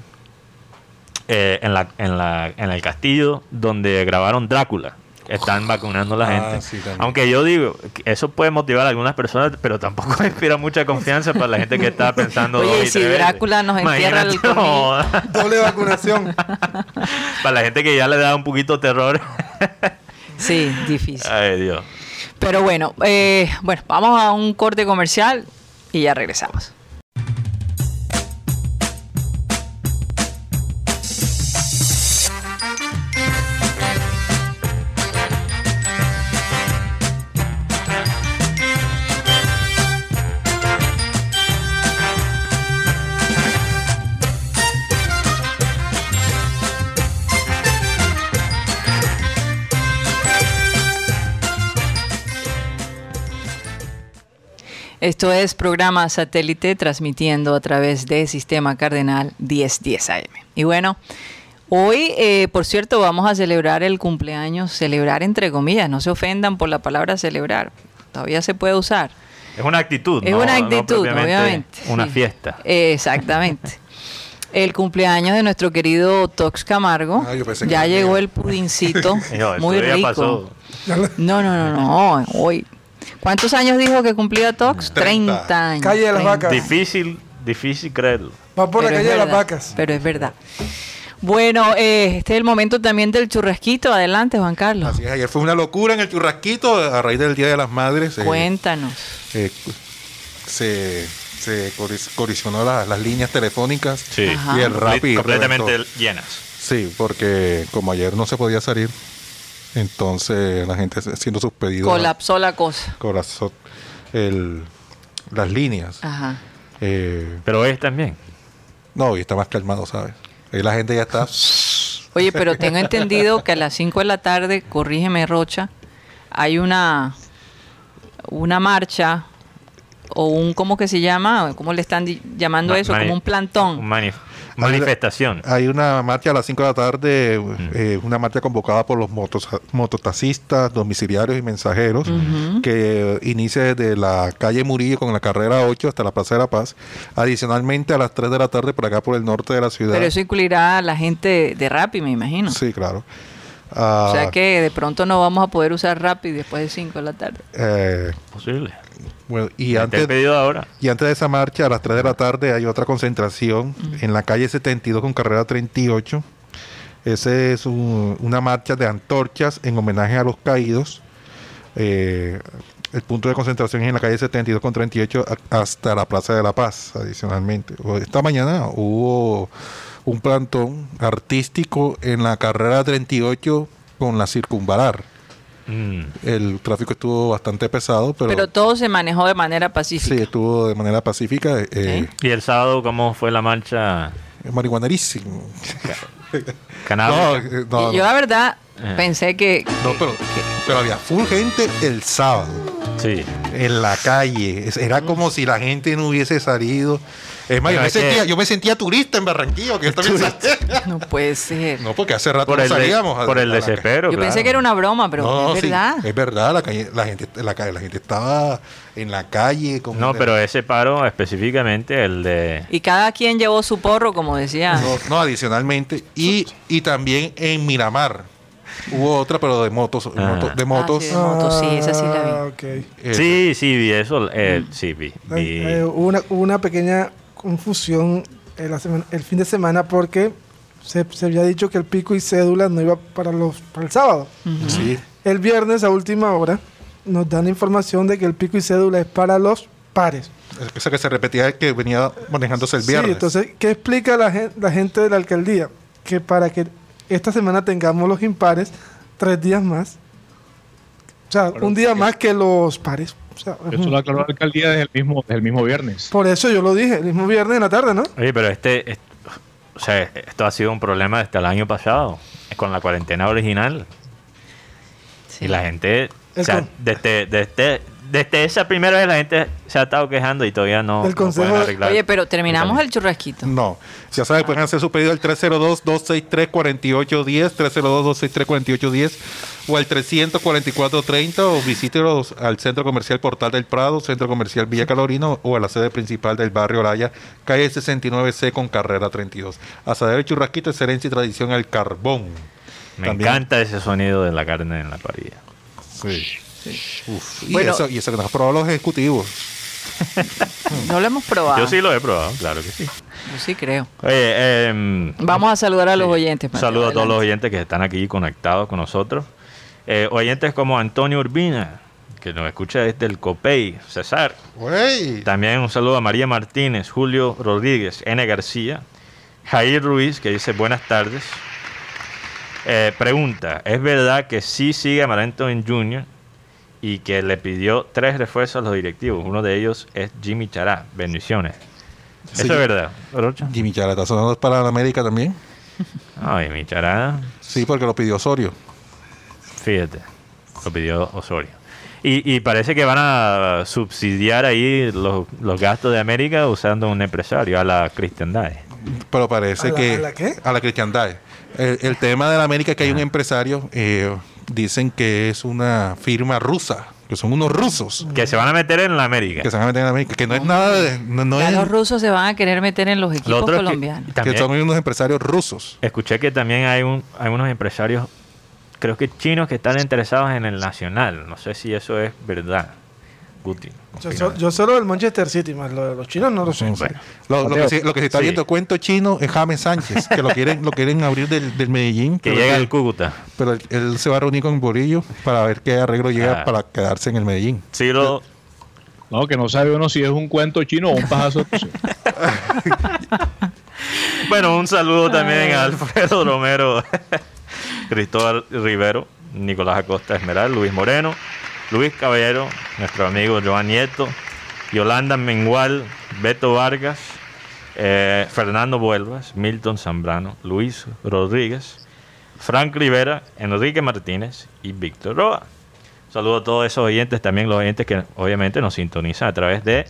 eh, en, la, en, la, en el castillo donde grabaron Drácula, están vacunando a la ah, gente. Aunque yo digo, eso puede motivar a algunas personas, pero tampoco inspira mucha confianza para la gente que está pensando. Oye, si Drácula nos entierra el Doble vacunación. para la gente que ya le da un poquito terror. sí, difícil. Ay, Dios. Pero bueno, eh, bueno, vamos a un corte comercial y ya regresamos. Esto es programa satélite transmitiendo a través de Sistema Cardenal 1010 AM. Y bueno, hoy, eh, por cierto, vamos a celebrar el cumpleaños, celebrar entre comillas, no se ofendan por la palabra celebrar, todavía se puede usar. Es una actitud. Es una actitud, obviamente. Una fiesta. Exactamente. el cumpleaños de nuestro querido Tox Camargo. Ah, yo pensé que ya llegó el pudincito. Muy rico. pasó. No, no, no, no. Hoy. ¿Cuántos años dijo que cumplía Tox? 30. 30 años. Calle de las 30. Vacas. Difícil, difícil creerlo. Va por la Pero calle de las vacas. Pero es verdad. Bueno, eh, este es el momento también del churrasquito. Adelante, Juan Carlos. Así es, ayer fue una locura en el churrasquito a raíz del Día de las Madres. eh, Cuéntanos. eh, se se colis- colisionó la- las líneas telefónicas Sí. Ajá. y el Rappi completamente reventó. llenas. Sí, porque como ayer no se podía salir, entonces la gente haciendo sus pedidos Colapsó la cosa. colapsó el, las líneas. Ajá. Eh, Pero hoy también. no, y está más calmado, ¿sabes? Ahí la gente ya está. Oye, pero tengo entendido que a las 5 de la tarde, corrígeme Rocha, hay una una marcha o un ¿cómo que se llama? ¿Cómo le están llamando Ma- eso? Como un plantón. un manifestación. Hay una marcha a las 5 de la tarde, eh, una marcha convocada por los motos, mototaxistas, domiciliarios y mensajeros, que inicia desde la calle Murillo con la carrera 8 hasta la Plaza de la Paz. Adicionalmente, a las 3 de la tarde por acá por el norte de la ciudad. Pero eso incluirá a la gente de Rappi, me imagino. Sí, claro. O Ah, sea que de pronto no vamos a poder usar Rappi después de 5 de la tarde. eh, Posible. Bueno, y antes, el pedido ahora. y antes de esa marcha, a las 3 de la tarde, hay otra concentración en la calle 72 con carrera 38. Ese es un- una marcha de antorchas en homenaje a los caídos. Eh, el punto de concentración es en la calle 72 con 38 a- hasta la Plaza de la Paz, adicionalmente. Esta mañana hubo un plantón artístico en la carrera 38 con la circunvalar. Mm. El tráfico estuvo bastante pesado, pero, Pero, todo se manejó de manera pacífica. sí, estuvo de manera pacífica. Eh, ¿Y el sábado cómo fue la marcha Es marihuanerísimo. No, canábica? eh, no, Yo la verdad Eh. pensé que... No, pero, pero había full gente el sábado Sí. en la calle. Era como si la gente no hubiese salido. Es más, yo me, sentía, yo me sentía turista en Barranquilla. Que yo también. No puede ser. No, porque hace rato Por no de- salíamos. a- por el desespero. Yo pensé que era una broma, pero No, es sí, verdad. es verdad. La, calle, la, gente, la, calle, la gente estaba en la calle. Como No, pero ese paro específicamente, el de... Y cada quien llevó su porro, como decía. No, no, adicionalmente. Y, y también en Miramar. Hubo otra, pero de motos. Ah. moto- de motos. sí. de moto, sí, esa sí la vi. Ah, ok. Eh, Sí, sí, vi eso. eh, sí, vi. vi. Eh, eh, hubo, una, hubo una pequeña confusión semana- el fin de semana porque se, se había dicho que el pico y cédula no iba para, los, para el sábado. sí. El viernes a última hora nos dan información de que el pico y cédula es para los pares. Esa que se repetía es que venía manejándose el viernes. Sí, entonces, ¿qué explica la, gen- la gente de la alcaldía? Que para que esta semana tengamos los impares, tres días más. O sea, un día más que los pares. Sea, Eso lo aclaró la alcaldía desde el mismo, desde el mismo viernes. por eso yo lo dije, el mismo viernes en la tarde, ¿no? Oye, pero este, es- o sea, esto ha sido un problema desde el año pasado, con la cuarentena original. Sí. Y la gente, o sea, desde, desde, desde esa primera vez la gente se ha estado quejando y todavía no, El no consejo- pueden arreglar. Oye, pero terminamos el churrasquito. No. Ya saben, pueden hacer su pedido al 302-263-4810, 302-263-4810 o al 344-30 o visítelos al Centro Comercial Portal del Prado, Centro Comercial Villa Calorino o a la sede principal del barrio Oraya, calle 69C con carrera 32. Asadero y churrasquito, excelencia y tradición al carbón. Me También. encanta ese sonido de la carne en la parrilla. Sí. Uf. Y, Bueno. eso, y eso que nos han probado los ejecutivos. No lo hemos probado. Yo sí lo he probado, claro que sí. Yo sí creo. Oye, em, Vamos a saludar a los Sí. oyentes. Un Mateo, saludo a todos los oyentes que están aquí conectados con nosotros. Eh, oyentes como Antonio Urbina, que nos escucha desde el Copey, César. También un saludo a María Martínez, Julio Rodríguez, N. García, Jair Ruiz, que dice buenas tardes. Eh, pregunta, ¿es verdad que sí sigue Amarento en Junior y que le pidió tres refuerzos a los directivos? Uno de ellos es Jimmy Chará. Bendiciones. Sí. ¿Eso es verdad, Rocha? Jimmy Chara, ¿está sonando para la América también? Ay, Jimmy Chará, Sí, porque lo pidió Osorio. Fíjate, lo pidió Osorio. Y, y parece que van a subsidiar ahí los, los gastos de América usando un empresario, a la Christian Dae. Pero parece ¿A la- que. a la qué? A la cristiandad. El, el tema de la América es que hay un empresario, eh, dicen que es una firma rusa, que son unos rusos Que se van a meter en la América. que se van a meter en América, que no es nada de, no, no Ya es, los rusos se van a querer meter en los Lo equipos es que colombianos. también que son unos empresarios rusos. escuché que también hay, un, hay unos empresarios, creo que chinos, que están interesados en el Nacional. No sé si eso es verdad. Guti. Yo, so- yo solo del Manchester City, más lo de los chinos no lo sé. Bueno, Lo, lo que, se, lo que se está Sí. viendo cuento chino es James Sánchez, que lo quieren, lo quieren abrir del, del Medellín, que llega el Cúcuta. pero él, él se va a reunir con Borillo para ver qué arreglo llega Ah. para quedarse en el Medellín. Sí, lo, No, que no sabe uno si es un cuento chino o un pajazo. Bueno, un saludo también a Alfredo Romero, Cristóbal Rivero, Nicolás Acosta Esmeral, Luis Moreno, Luis Caballero, nuestro amigo Joan Nieto, Yolanda Mengual, Beto Vargas, eh, Fernando Vuelvas, Milton Zambrano, Luis Rodríguez, Frank Rivera, Enrique Martínez y Víctor Roa. Saludo a todos esos oyentes, también los oyentes que obviamente nos sintonizan a través de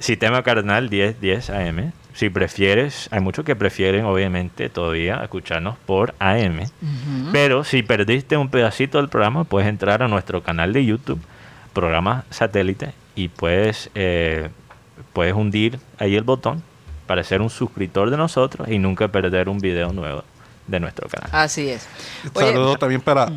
Sistema Cardenal 1010 AM. Si prefieres, hay muchos que prefieren obviamente todavía escucharnos por AM. Pero si perdiste un pedacito del programa, puedes entrar a nuestro canal de YouTube, programa satélite, y puedes, eh, puedes hundir ahí el botón para ser un suscriptor de nosotros y nunca perder un video nuevo de nuestro canal. Así es. Oye, Saludo también para.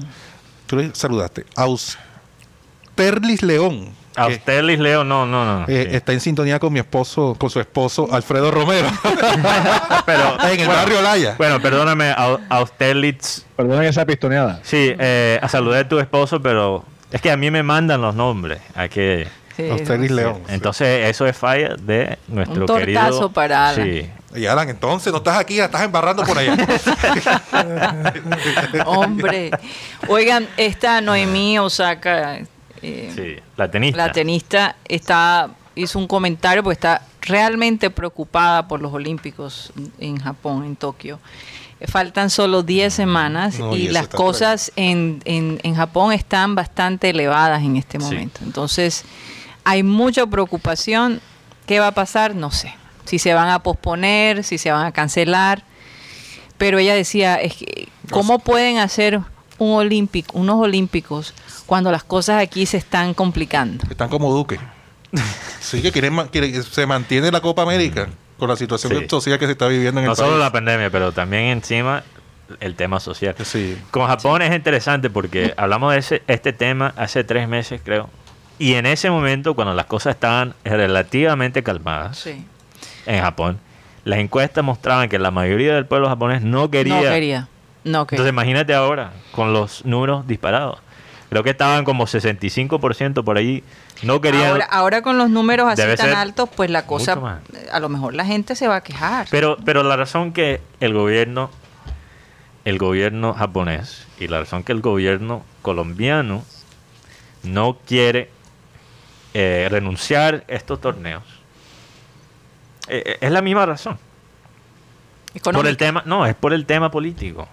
Tú le saludaste. Austerlis León. A que, usted, Liz Leo, no, no, no. eh, sí. Está en sintonía con mi esposo, con su esposo Alfredo Romero. Pero, en el bueno, barrio Laya. Bueno, perdóname, a, a usted, Litz, Perdonen esa pistoneada. Sí, eh, a saludar a tu esposo, pero es que a mí me mandan los nombres. Hay que, sí, Austerlis León. sí. entonces, eso es falla de nuestro Un tortazo querido. para Alan. Sí. Y Alan, entonces no estás aquí, la estás embarrando por allá. Hombre. Oigan, esta Noemí Osaka, eh, sí, la tenista. la tenista, está, hizo un comentario porque está realmente preocupada por los Olímpicos en Japón, en Tokio. Faltan solo 10 semanas No, y las cosas en, en- en Japón están bastante elevadas en este Sí. momento. Entonces, hay mucha preocupación. ¿Qué va a pasar? No sé. Si se van a posponer, si se van a cancelar. Pero ella decía, es que, ¿cómo pueden hacer un olímpico, unos olímpicos cuando las cosas aquí se están complicando? Están como Duque. Sí, que quieren, ma- quiere- se mantiene la Copa América con la situación Sí. social que se está viviendo en No el solo país. la pandemia, pero también encima el tema social. Sí. Con Japón es interesante porque hablamos de ese, este tema hace tres meses, creo. Y en ese momento, cuando las cosas estaban relativamente calmadas Sí. en Japón, las encuestas mostraban que la mayoría del pueblo japonés no quería. No quería. No quería. Entonces imagínate ahora, con los números disparados. Creo que estaban como 65% por allí. No querían. ahora, ahora con los números así tan altos, pues la cosa, a lo mejor la gente se va a quejar. Pero, pero la razón que el gobierno, el gobierno japonés y la razón que el gobierno colombiano no quiere eh, renunciar a estos torneos eh, eh, es la misma razón. Por el tema, no, es por el tema político.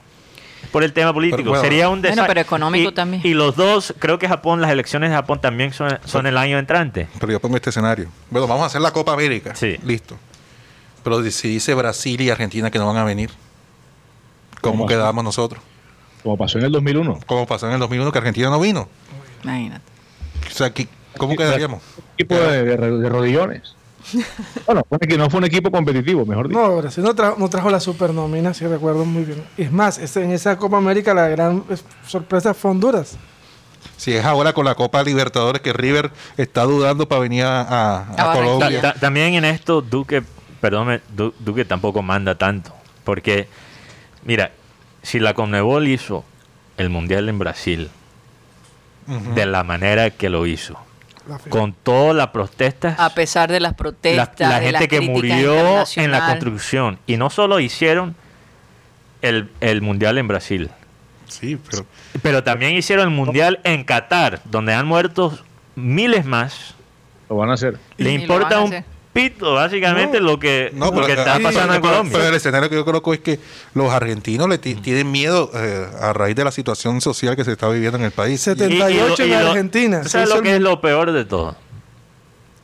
Por el tema político. bueno, Sería un Bueno, desa- pero económico y- también. Y los dos, creo que Japón, las elecciones de Japón también son, son el año entrante. Pero yo pongo este escenario. Bueno, vamos a hacer la Copa América. Sí. Listo. Pero si dice Brasil y Argentina que no van a venir, ¿cómo ¿Cómo quedamos nosotros? Como pasó en el 2001. Como pasó en el 2001 que Argentina no vino. Imagínate. O sea, ¿qué- ¿cómo quedaríamos? Equipo de, de- de rodillones. Bueno, equi- no fue un equipo competitivo, mejor dicho. No, Brasil no, tra- no trajo la supernómina, si recuerdo muy bien. Es más, en esa Copa América la gran sorpresa fue Honduras. Si es ahora con la Copa Libertadores que River está dudando para venir a. Colombia. Ta- ta- también en esto, Duque, perdón, Duque tampoco manda tanto. Porque, mira, si la Conmebol hizo el Mundial en Brasil de la manera que lo hizo. Con todas las protestas, A pesar de las la, protestas, la de las gente que murió en la construcción, y no solo hicieron el, el Mundial en Brasil, Sí, pero pero también hicieron el Mundial en Qatar, donde han muerto miles más. Lo van a hacer. Le Y importa un hacer. Pito, básicamente, lo que, no, lo pero, que está ah, pasando en Colombia. pero el escenario que yo coloco es que los argentinos le ti- tienen miedo eh, a raíz de la situación social que se está viviendo en el país. Se- 78 en Argentina. ¿tú Se ¿Sabes hizo lo el que es lo peor de todo?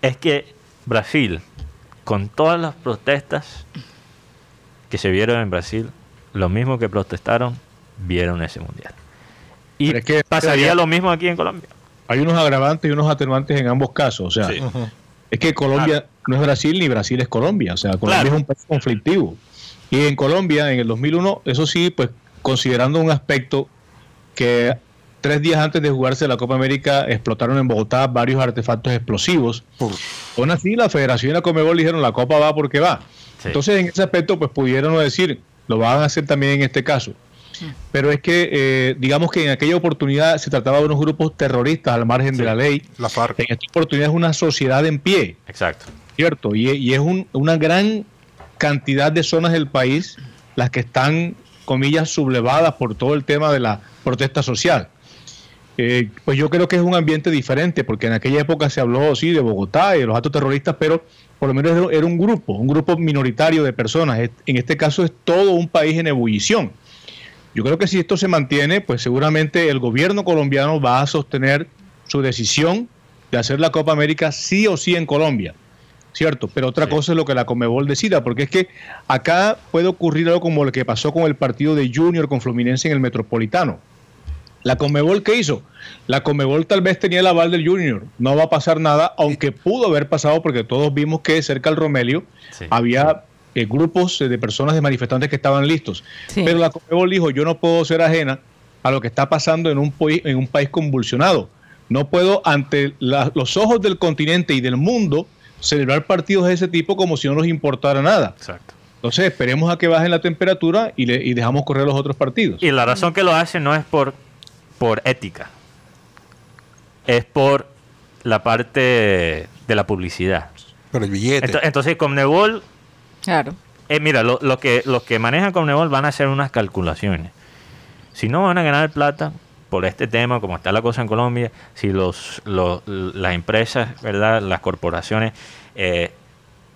Es que Brasil, con todas las protestas que se vieron en Brasil, los mismos que protestaron vieron ese mundial. Y es que- pasaría lo mismo aquí en Colombia. hay unos agravantes y unos atenuantes en ambos casos. O sea, Sí. es que Colombia no es Brasil ni Brasil es Colombia. O sea, Colombia Claro. es un país conflictivo. Y en Colombia, en el 2001, eso sí, pues considerando un aspecto que tres días antes de jugarse la Copa América explotaron en Bogotá varios artefactos explosivos. Aún así, la Federación y la Comebol dijeron la Copa va porque va. Sí. Entonces, en ese aspecto, pues pudieron decir, lo van a hacer también en este caso. Pero es que, eh, digamos que en aquella oportunidad se trataba de unos grupos terroristas al margen de la ley. La FARC. En esta oportunidad es una sociedad en pie, Exacto. ¿Cierto? Y, es un- una gran cantidad de zonas del país las que están, comillas, sublevadas por todo el tema de la protesta social. Eh, pues yo creo que es un ambiente diferente, porque en aquella época se habló, sí, de Bogotá y de los actos terroristas, pero por lo menos era- un grupo, un grupo minoritario de personas. En este caso es todo un país en ebullición. Yo creo que si esto se mantiene, pues seguramente el gobierno colombiano va a sostener su decisión de hacer la Copa América sí o sí en Colombia. ¿Cierto? Pero otra Sí. cosa es lo que la Comebol decida, porque es que acá puede ocurrir algo como lo que pasó con el partido de Junior con Fluminense en el Metropolitano. La Comebol, ¿qué hizo? La Comebol tal vez tenía el aval del Junior. No va a pasar nada, aunque pudo haber pasado porque todos vimos que cerca al Romelio Sí. había eh, grupos eh, de personas, de manifestantes que estaban listos. Sí. Pero la Comebol dijo, yo no puedo ser ajena a lo que está pasando en un, en un país convulsionado. No puedo, ante la- los ojos del continente y del mundo, celebrar partidos de ese tipo como si no nos importara nada. Exacto. Entonces esperemos a que bajen la temperatura y, le- y dejamos correr los otros partidos. Y la razón que lo hacen no es por, por ética, es por la parte de la publicidad. Pero el billete. Ento- Entonces, Conmebol, Claro. eh, mira, lo, lo que, los que manejan Conmebol van a hacer unas calculaciones. Si no van a ganar plata por este tema, como está la cosa en Colombia, si los, los- las empresas, ¿verdad? las corporaciones eh,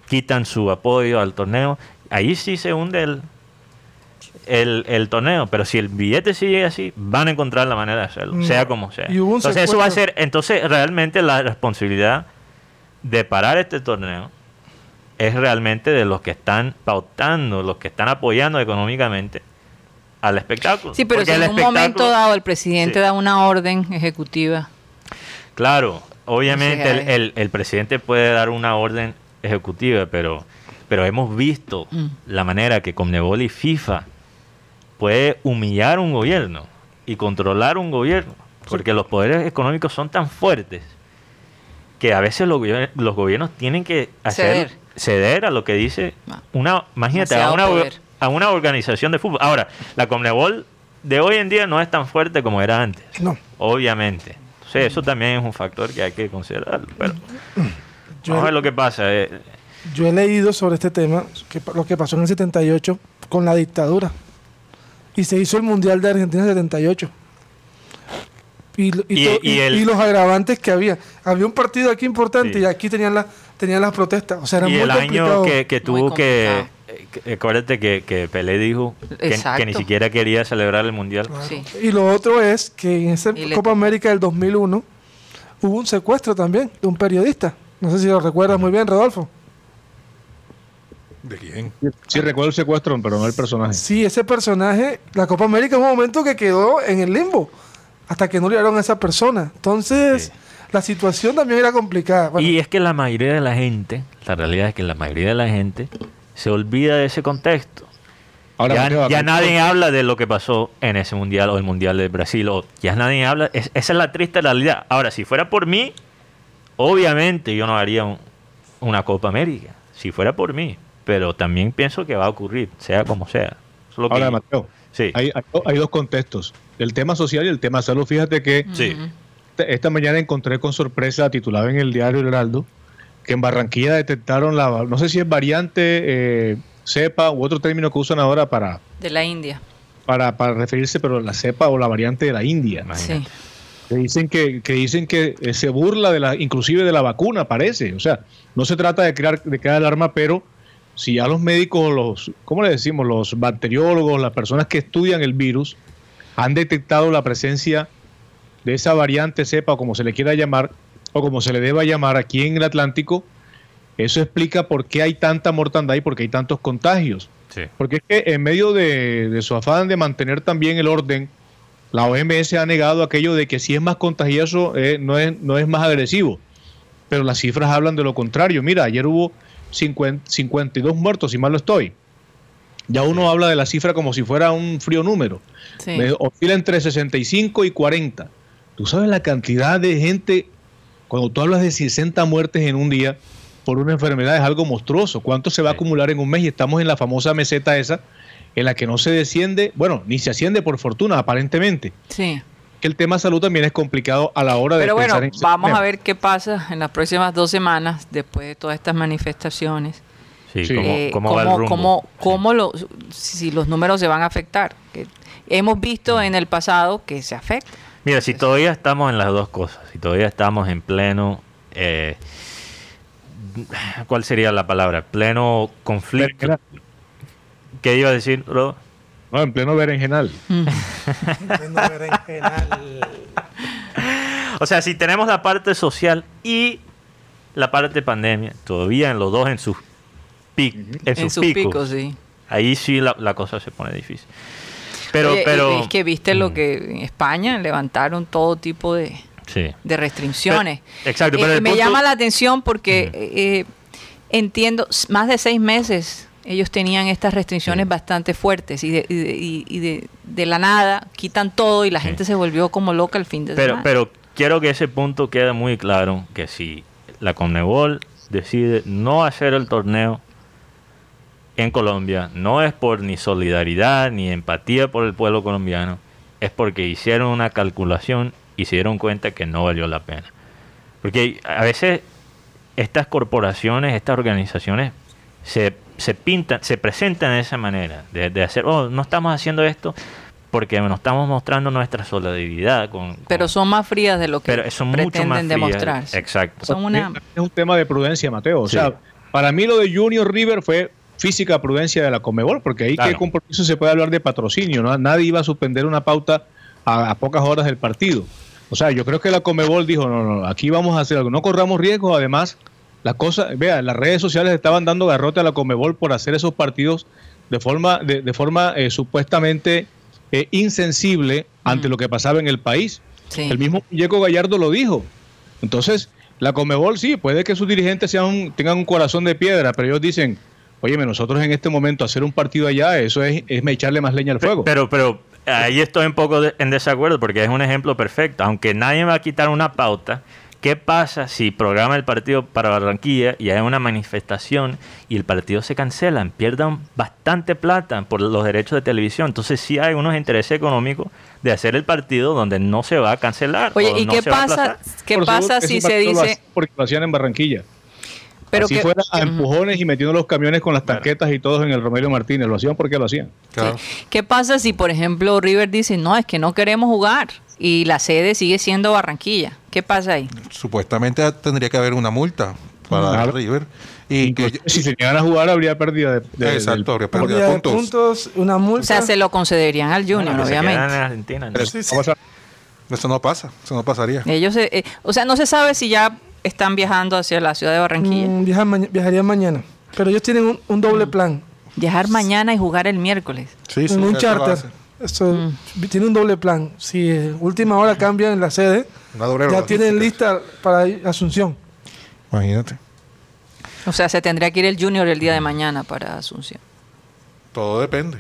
quitan su apoyo al torneo, ahí sí se hunde el, el, el torneo. Pero si el billete sigue así, van a encontrar la manera de hacerlo, Mm. sea como sea. Entonces eso va a ser, entonces realmente la responsabilidad de parar este torneo es realmente de los que están pautando, los que están apoyando económicamente al espectáculo. Sí, pero si en un momento dado el presidente Sí. da una orden ejecutiva. Claro, obviamente el, el- el presidente puede dar una orden ejecutiva, pero, pero hemos visto Mm. la manera que Conmebol y FIFA puede humillar un gobierno y controlar un gobierno, porque los poderes económicos son tan fuertes que a veces los, los gobiernos tienen que hacer Ceder. ceder a lo que dice una, imagínate, a una, poder. A una organización de fútbol. Ahora, la Conmebol de hoy en día no es tan fuerte como era antes No. obviamente. Entonces, eso también es un factor que hay que considerar. Pero Yo, vamos a ver lo que pasa. eh. yo he leído sobre este tema, que, lo que pasó en el 78 con la dictadura. Y se hizo el Mundial de Argentina en el 78. Y, y Y- y y- el- y los agravantes que había. Había un partido aquí importante Sí. y aquí tenían, la, tenían las protestas. O sea, era Y muy el año que, que tuvo que... Acuérdate que, que Pelé dijo que, que ni siquiera quería celebrar el Mundial. Claro. Sí. Y lo otro es que en esa le- Copa América del 2001 hubo un secuestro también de un periodista. No sé si lo recuerdas muy bien, Rodolfo. ¿De quién? Sí, recuerdo el secuestro, pero no el personaje. Sí, ese personaje, la Copa América es un momento que quedó en el limbo hasta que no liberaron a esa persona. Entonces, Sí. la situación también era complicada. Bueno, Y es que la mayoría de la gente, la realidad es que la mayoría de la gente se olvida de ese contexto. Ahora, ya Mateo, ya acá- nadie habla de lo que pasó en ese mundial o el mundial de Brasil. O ya nadie habla. es- esa es la triste realidad. Ahora, si fuera por mí, obviamente yo no haría un- una Copa América. Si fuera por mí. Pero también pienso que va a ocurrir, sea como sea. Eso es lo que Ahora, Mateo, Sí. hay, hay- hay dos contextos. El tema social y el tema salud. Fíjate que Sí. Esta- Esta mañana encontré con sorpresa, titulado en el diario El Heraldo, que en Barranquilla detectaron la, no sé si es variante eh, cepa u otro término que usan ahora para, De la India. para, para referirse, pero la cepa o la variante de la India. Imagínate. Sí. Que dicen que, que dicen que eh, se burla de la, inclusive de la vacuna, parece. O sea, no se trata de crear, de crear alarma, pero si ya los médicos, los, ¿cómo le decimos? Los bacteriólogos, las personas que estudian el virus, han detectado la presencia de esa variante cepa, o como se le quiera llamar, o como se le deba llamar aquí en el Atlántico, eso explica por qué hay tanta mortandad y por qué hay tantos contagios. Sí. Porque es que en medio de, de su afán de mantener también el orden la OMS ha negado aquello de que si es más contagioso eh, no, es, no es más agresivo. Pero las cifras hablan de lo contrario. Mira, ayer hubo 50 52 muertos, si mal no estoy. Ya uno habla de la cifra como si fuera un frío número. Sí. Me oscila entre 65 y 40. Tú sabes la cantidad de gente, cuando tú hablas de 60 muertes en un día por una enfermedad es algo monstruoso. ¿Cuánto se va a Sí. acumular en un mes? Y estamos en la famosa meseta esa, en la que no se desciende, bueno, ni se asciende por fortuna, aparentemente. Sí. Que el tema salud también es complicado a la hora de Pero bueno, en vamos tema. a ver qué pasa en las próximas dos semanas después de todas estas manifestaciones. Sí, Sí. ¿cómo, Eh, cómo va el cómo- rumbo? cómo- Sí. cómo lo- si los números se van a afectar. Que hemos visto en el pasado que se afecta. Mira, si todavía estamos en las dos cosas, si todavía estamos en pleno, eh, ¿cuál sería la palabra? Pleno conflicto. ¿Qué iba a decir, Rodo? No, en pleno berenjenal. Pleno berenjenal. O sea, si tenemos la parte social y la parte pandemia, todavía en los dos en sus, pic- en En sus sus picos, picos, sí. ahí sí la, la cosa se pone difícil. Pero, Oye, pero... es que viste lo que en España levantaron todo tipo de, Sí. de restricciones. Pero- exacto, pero Eh, el me punto- llama la atención porque Ujú. eh, entiendo, más de seis meses ellos tenían estas restricciones Sí. bastante fuertes y de, y de- y- y de- de la nada quitan todo y la Sí. gente se volvió como loca el fin de Pero, semana. pero quiero que ese punto quede muy claro, que si la Conmebol decide no hacer el torneo en Colombia, no es por ni solidaridad ni empatía por el pueblo colombiano, es porque hicieron una calculación y se dieron cuenta que no valió la pena. Porque a veces estas corporaciones, estas organizaciones se, se pintan, se presentan de esa manera, de, de hacer, oh, no estamos haciendo esto porque nos estamos mostrando nuestra solidaridad con... Pero con- son más frías de lo que pero son mucho pretenden más frías. demostrar. Exacto. Son una... Es un tema de prudencia, Mateo. O Sí. sea, para mí lo de Junior River fue física prudencia de la Comebol, porque ahí Claro. qué compromiso se puede hablar de patrocinio, ¿no? Nadie iba a suspender una pauta a, a pocas horas del partido. O sea, yo creo que la Comebol dijo, no, no, aquí vamos a hacer algo, no corramos riesgos, además, la cosa, vea, las redes sociales estaban dando garrote a la Comebol por hacer esos partidos de forma, de, de forma eh, supuestamente eh, insensible ante Mm. lo que pasaba en el país. Sí. El mismo Muñeco Gallardo lo dijo. Entonces, la Comebol sí, puede que sus dirigentes sean, tengan un corazón de piedra, pero ellos dicen, óyeme, nosotros en este momento hacer un partido allá, eso es, es echarle más leña al fuego. Pero, pero ahí estoy un poco de- en desacuerdo porque es un ejemplo perfecto. Aunque nadie va a quitar una pauta, ¿qué pasa si programa el partido para Barranquilla y hay una manifestación y el partido se cancela? Pierdan bastante plata por los derechos de televisión. Entonces sí hay unos intereses económicos de hacer el partido donde no se va a cancelar. Oye, o ¿y no qué pasa, qué pasa si se dice... Porque lo hacían en Barranquilla. Pero Así que, fuera a empujones y metiendo los camiones con las tanquetas y todos en el Romelio Martínez. Lo hacían porque lo hacían. Claro. ¿Qué pasa si, por ejemplo, River dice, no, es que no queremos jugar y la sede sigue siendo Barranquilla? ¿Qué pasa ahí? Supuestamente tendría que haber una multa para Claro. River. Y que, si se llegan a jugar, habría pérdida de, de- Exacto, habría pérdida Pérdida de puntos. puntos, una multa. O sea, se lo concederían al Junior, obviamente. en Argentina. ¿no? Pero- Sí, sí. Vamos a- Eso no pasa, eso no pasaría. Ellos, eh, o sea, no se sabe si ya están viajando hacia la ciudad de Barranquilla. Mm, viajarían mañana. Pero ellos tienen un, un doble plan. Viajar mañana y jugar el miércoles. Sí, sí, en un charter. hace. Eso, Tiene un doble plan. Si eh, última hora cambian la sede, Una doble ya logística. tienen lista para Asunción. Imagínate. O sea, se tendría que ir el Junior el día de mañana para Asunción. Todo depende.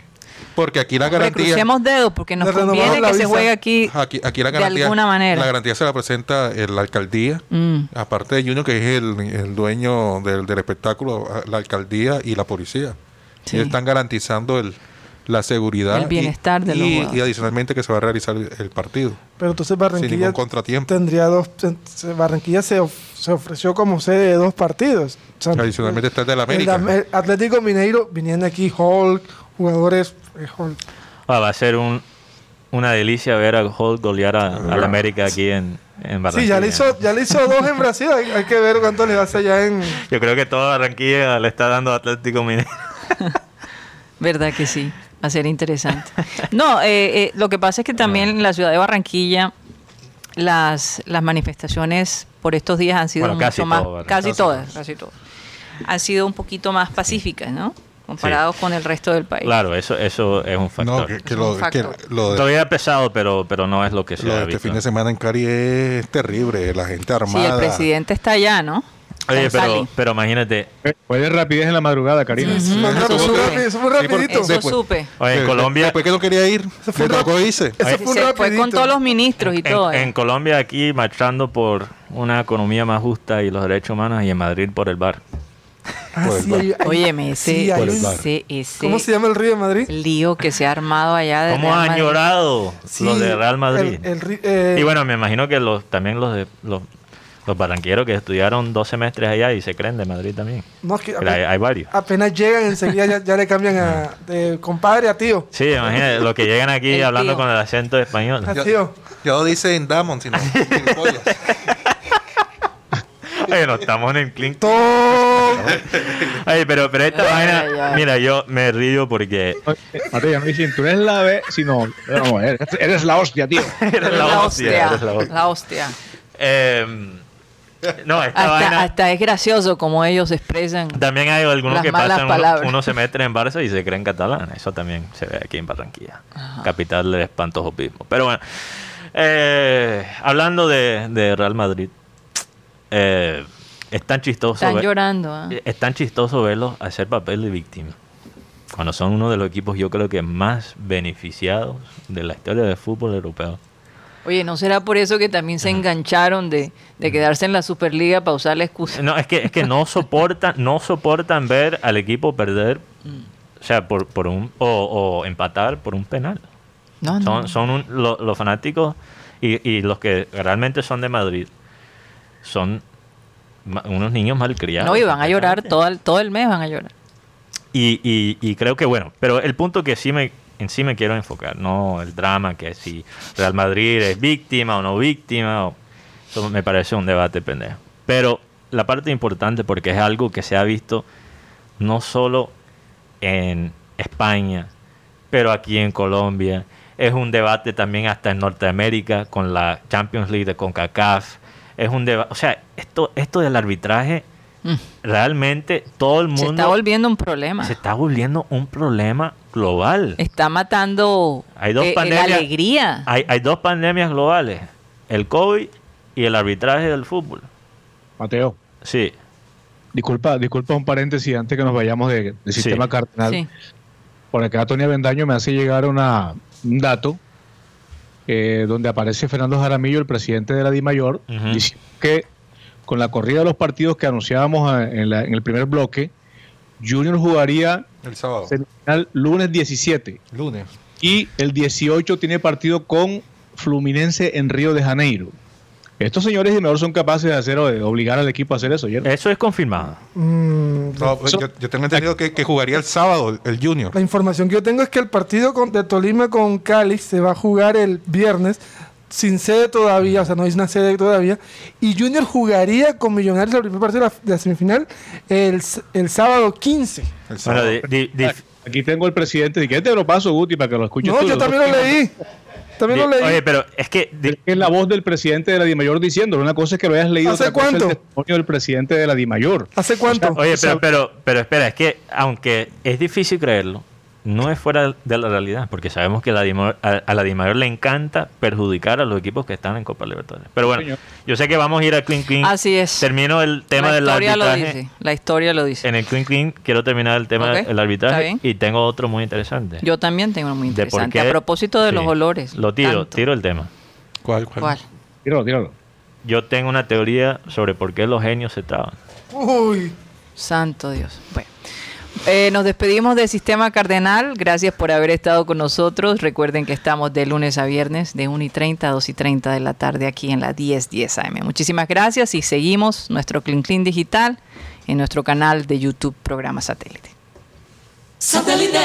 Porque aquí la garantía. Crucemos dedos porque nos conviene la que se juegue aquí. Aquí, aquí la de garantía. alguna manera. La garantía se la presenta la alcaldía. Mm. Aparte de Junior, que es el, el dueño del, del espectáculo, la alcaldía y la policía. Sí. Ellos están garantizando el, la seguridad. El bienestar y, de los y, jugadores. y adicionalmente que se va a realizar el, partido. Pero entonces Sin Barranquilla ningún contratiempo. tendría dos. Barranquilla se, of- se ofreció como sede de dos partidos. O sea, Adicionalmente está el de la América. de Am- Atlético Mineiro viniendo aquí Hulk, jugadores eh, Hulk. Ah, va a ser un, una delicia ver a Hulk golear a, a la América aquí en, en Barranquilla. Sí, ya le hizo, ya le hizo dos en Brasil. Hay, hay que ver cuánto le hace allá en. Yo creo que toda Barranquilla le está dando Atlético Mineiro. ¿Verdad que sí? Va a ser interesante. No, eh, eh, lo que pasa es que también en la ciudad de Barranquilla las, las manifestaciones por estos días han sido Bueno, mucho casi más, todo, casi Casi todas, todas. casi todas, han sido un poquito más pacíficas, ¿no? Comparados con el resto del país. Claro, eso, eso es un factor. No, que, que Es lo, un que factor. lo de, Todavía pesado, pero, pero no es lo que se lo ha este visto. fin de semana en Cari es terrible. La gente Sí, armada. el presidente está allá, ¿no? Oye, pero, pero imagínate, Fue de rapidez en la madrugada, Karina. Ujú, Más eso supe. rápido, eso fue Sí, rapidito. Eso Después- supe. oye, en Colombia, Después que no quería ir, fue le un tocó irse. Eso Se fue un fue con todos los ministros y en, todo. en eh. Colombia aquí marchando por una economía más justa y los derechos humanos y en Madrid por el bar. Ah, el sí, bar. hay- hay- Óyeme, ese, sí, bar. ese, ¿Cómo se llama el río de Madrid? lío que se ha armado allá de ¿Cómo Real han Madrid. llorado Sí, los de Real Madrid? el- el eh, y bueno, me imagino que los también los de los, los barranqueros que estudiaron dos semestres allá y se creen de Madrid también. no, es que Pero hay, apenas, hay varios. apenas llegan, enseguida ya, ya le cambian a de compadre a tío. Sí, imagínate, los que llegan aquí hablando tío. con el acento español. A Ya, tío. ya lo dice en Damon, sino. Oye, no estamos en el clink. Ay, pero, pero esta vaina, mira, yo me río porque Oye, Mateo, no dicen, tú eres la B, sino, no, eres, eres la hostia, tío. eres La, la hostia, eres la hostia. la hostia. Eh, no, esta Hasta, vaina. hasta es gracioso como ellos expresan. También hay algunos Las que malas pasan, uno, palabras. uno se mete en Barça y se creen catalán. Eso también se ve aquí en Barranquilla, capital del espantojopismo. Pero bueno, eh, hablando de, de Real Madrid, eh, es tan chistoso. Están ver- llorando. ¿ah? Es tan chistoso verlos hacer papel de víctima. Cuando son uno de los equipos, yo creo que más beneficiados de la historia del fútbol europeo. Oye, ¿no será por eso que también se engancharon de, de quedarse en la Superliga para usar la excusa? No, es que, es que no soportan, no soportan ver al equipo perder, o sea, por, por un, o, o empatar por un penal. No, no. Son, son un- lo- los fanáticos y, y los que realmente son de Madrid son unos niños malcriados. No, y van a llorar todo el, todo el mes, van a llorar. Y, y- y creo que bueno, pero el punto que sí me, en sí me quiero enfocar, no el drama que si Real Madrid es víctima o no víctima, o- eso me parece un debate pendejo. Pero la parte importante, porque es algo que se ha visto no solo en España, pero aquí en Colombia, es un debate también hasta en Norteamérica con la Champions League de CONCACAF, es un debate, o sea, esto, esto del arbitraje, Mm. realmente todo el mundo Se está volviendo un problema. se está volviendo un problema global. Está matando Hay dos eh, la pandemias. alegría. Hay, hay dos pandemias globales, el COVID y el arbitraje del fútbol. Mateo, Sí, disculpa, disculpa un paréntesis antes que nos vayamos de- del Sí. sistema cardenal. Sí. Por acá Tony Avendaño me hace llegar una, un dato eh, donde aparece Fernando Jaramillo, el presidente de la DIMAYOR, Ujú. diciendo que con la corrida de los partidos que anunciábamos en, la- en el primer bloque, Junior jugaría El sábado. lunes 17 Lunes. y el 18 tiene partido con Fluminense en Río de Janeiro. Estos señores de mejor son capaces de hacer o de obligar al equipo a hacer eso, ¿cierto? eso es confirmado. Mm, No, pues, yo, yo tengo entendido que, que jugaría el sábado el, el Junior. La información que yo tengo es que el partido con- de Tolima con Cali se va a jugar el viernes sin sede todavía, o sea, no hay una sede todavía. Y Junior jugaría con Millonarios el primer partido de la, de la semifinal el, el sábado 15. El Bueno, sábado. di- di- di- Aquí tengo el presidente. ¿Y qué te lo paso, Guti, para que lo escuches No, tú? yo también lo leí. También lo leí. oye, pero es que Es la voz del presidente de la DIMAYOR diciéndolo. Una cosa es que lo hayas leído, ¿Hace otra cosa es cuánto? el testimonio del presidente de la DIMAYOR. ¿Hace cuánto? oye, pero, pero espera, es que aunque es difícil creerlo, no es fuera de la realidad, porque sabemos que la a, a la Dimayor le encanta perjudicar a los equipos que están en Copa Libertadores. Pero bueno, yo sé que vamos a ir a Clean Clean. Así es. Termino el tema la del historia lo arbitraje. dice. La historia lo dice. En el Clean Clean quiero terminar el tema del arbitraje y tengo otro muy interesante. Yo también tengo uno muy interesante. qué- A propósito de sí. los olores. Lo tiro, tanto. tiro el tema. ¿Cuál, cuál? ¿Cuál? Tíralo, tíralo. Yo tengo una teoría sobre por qué los genios se traban. Uy. Santo Dios. Bueno. Eh, nos despedimos del Sistema Cardenal. Gracias por haber estado con nosotros. Recuerden que estamos de lunes a viernes de 1 y 30 a 2 y 30 de la tarde aquí en la 1010 AM. Muchísimas gracias y seguimos nuestro Clean Clean Digital en nuestro canal de YouTube Programa Satélite. Satellite.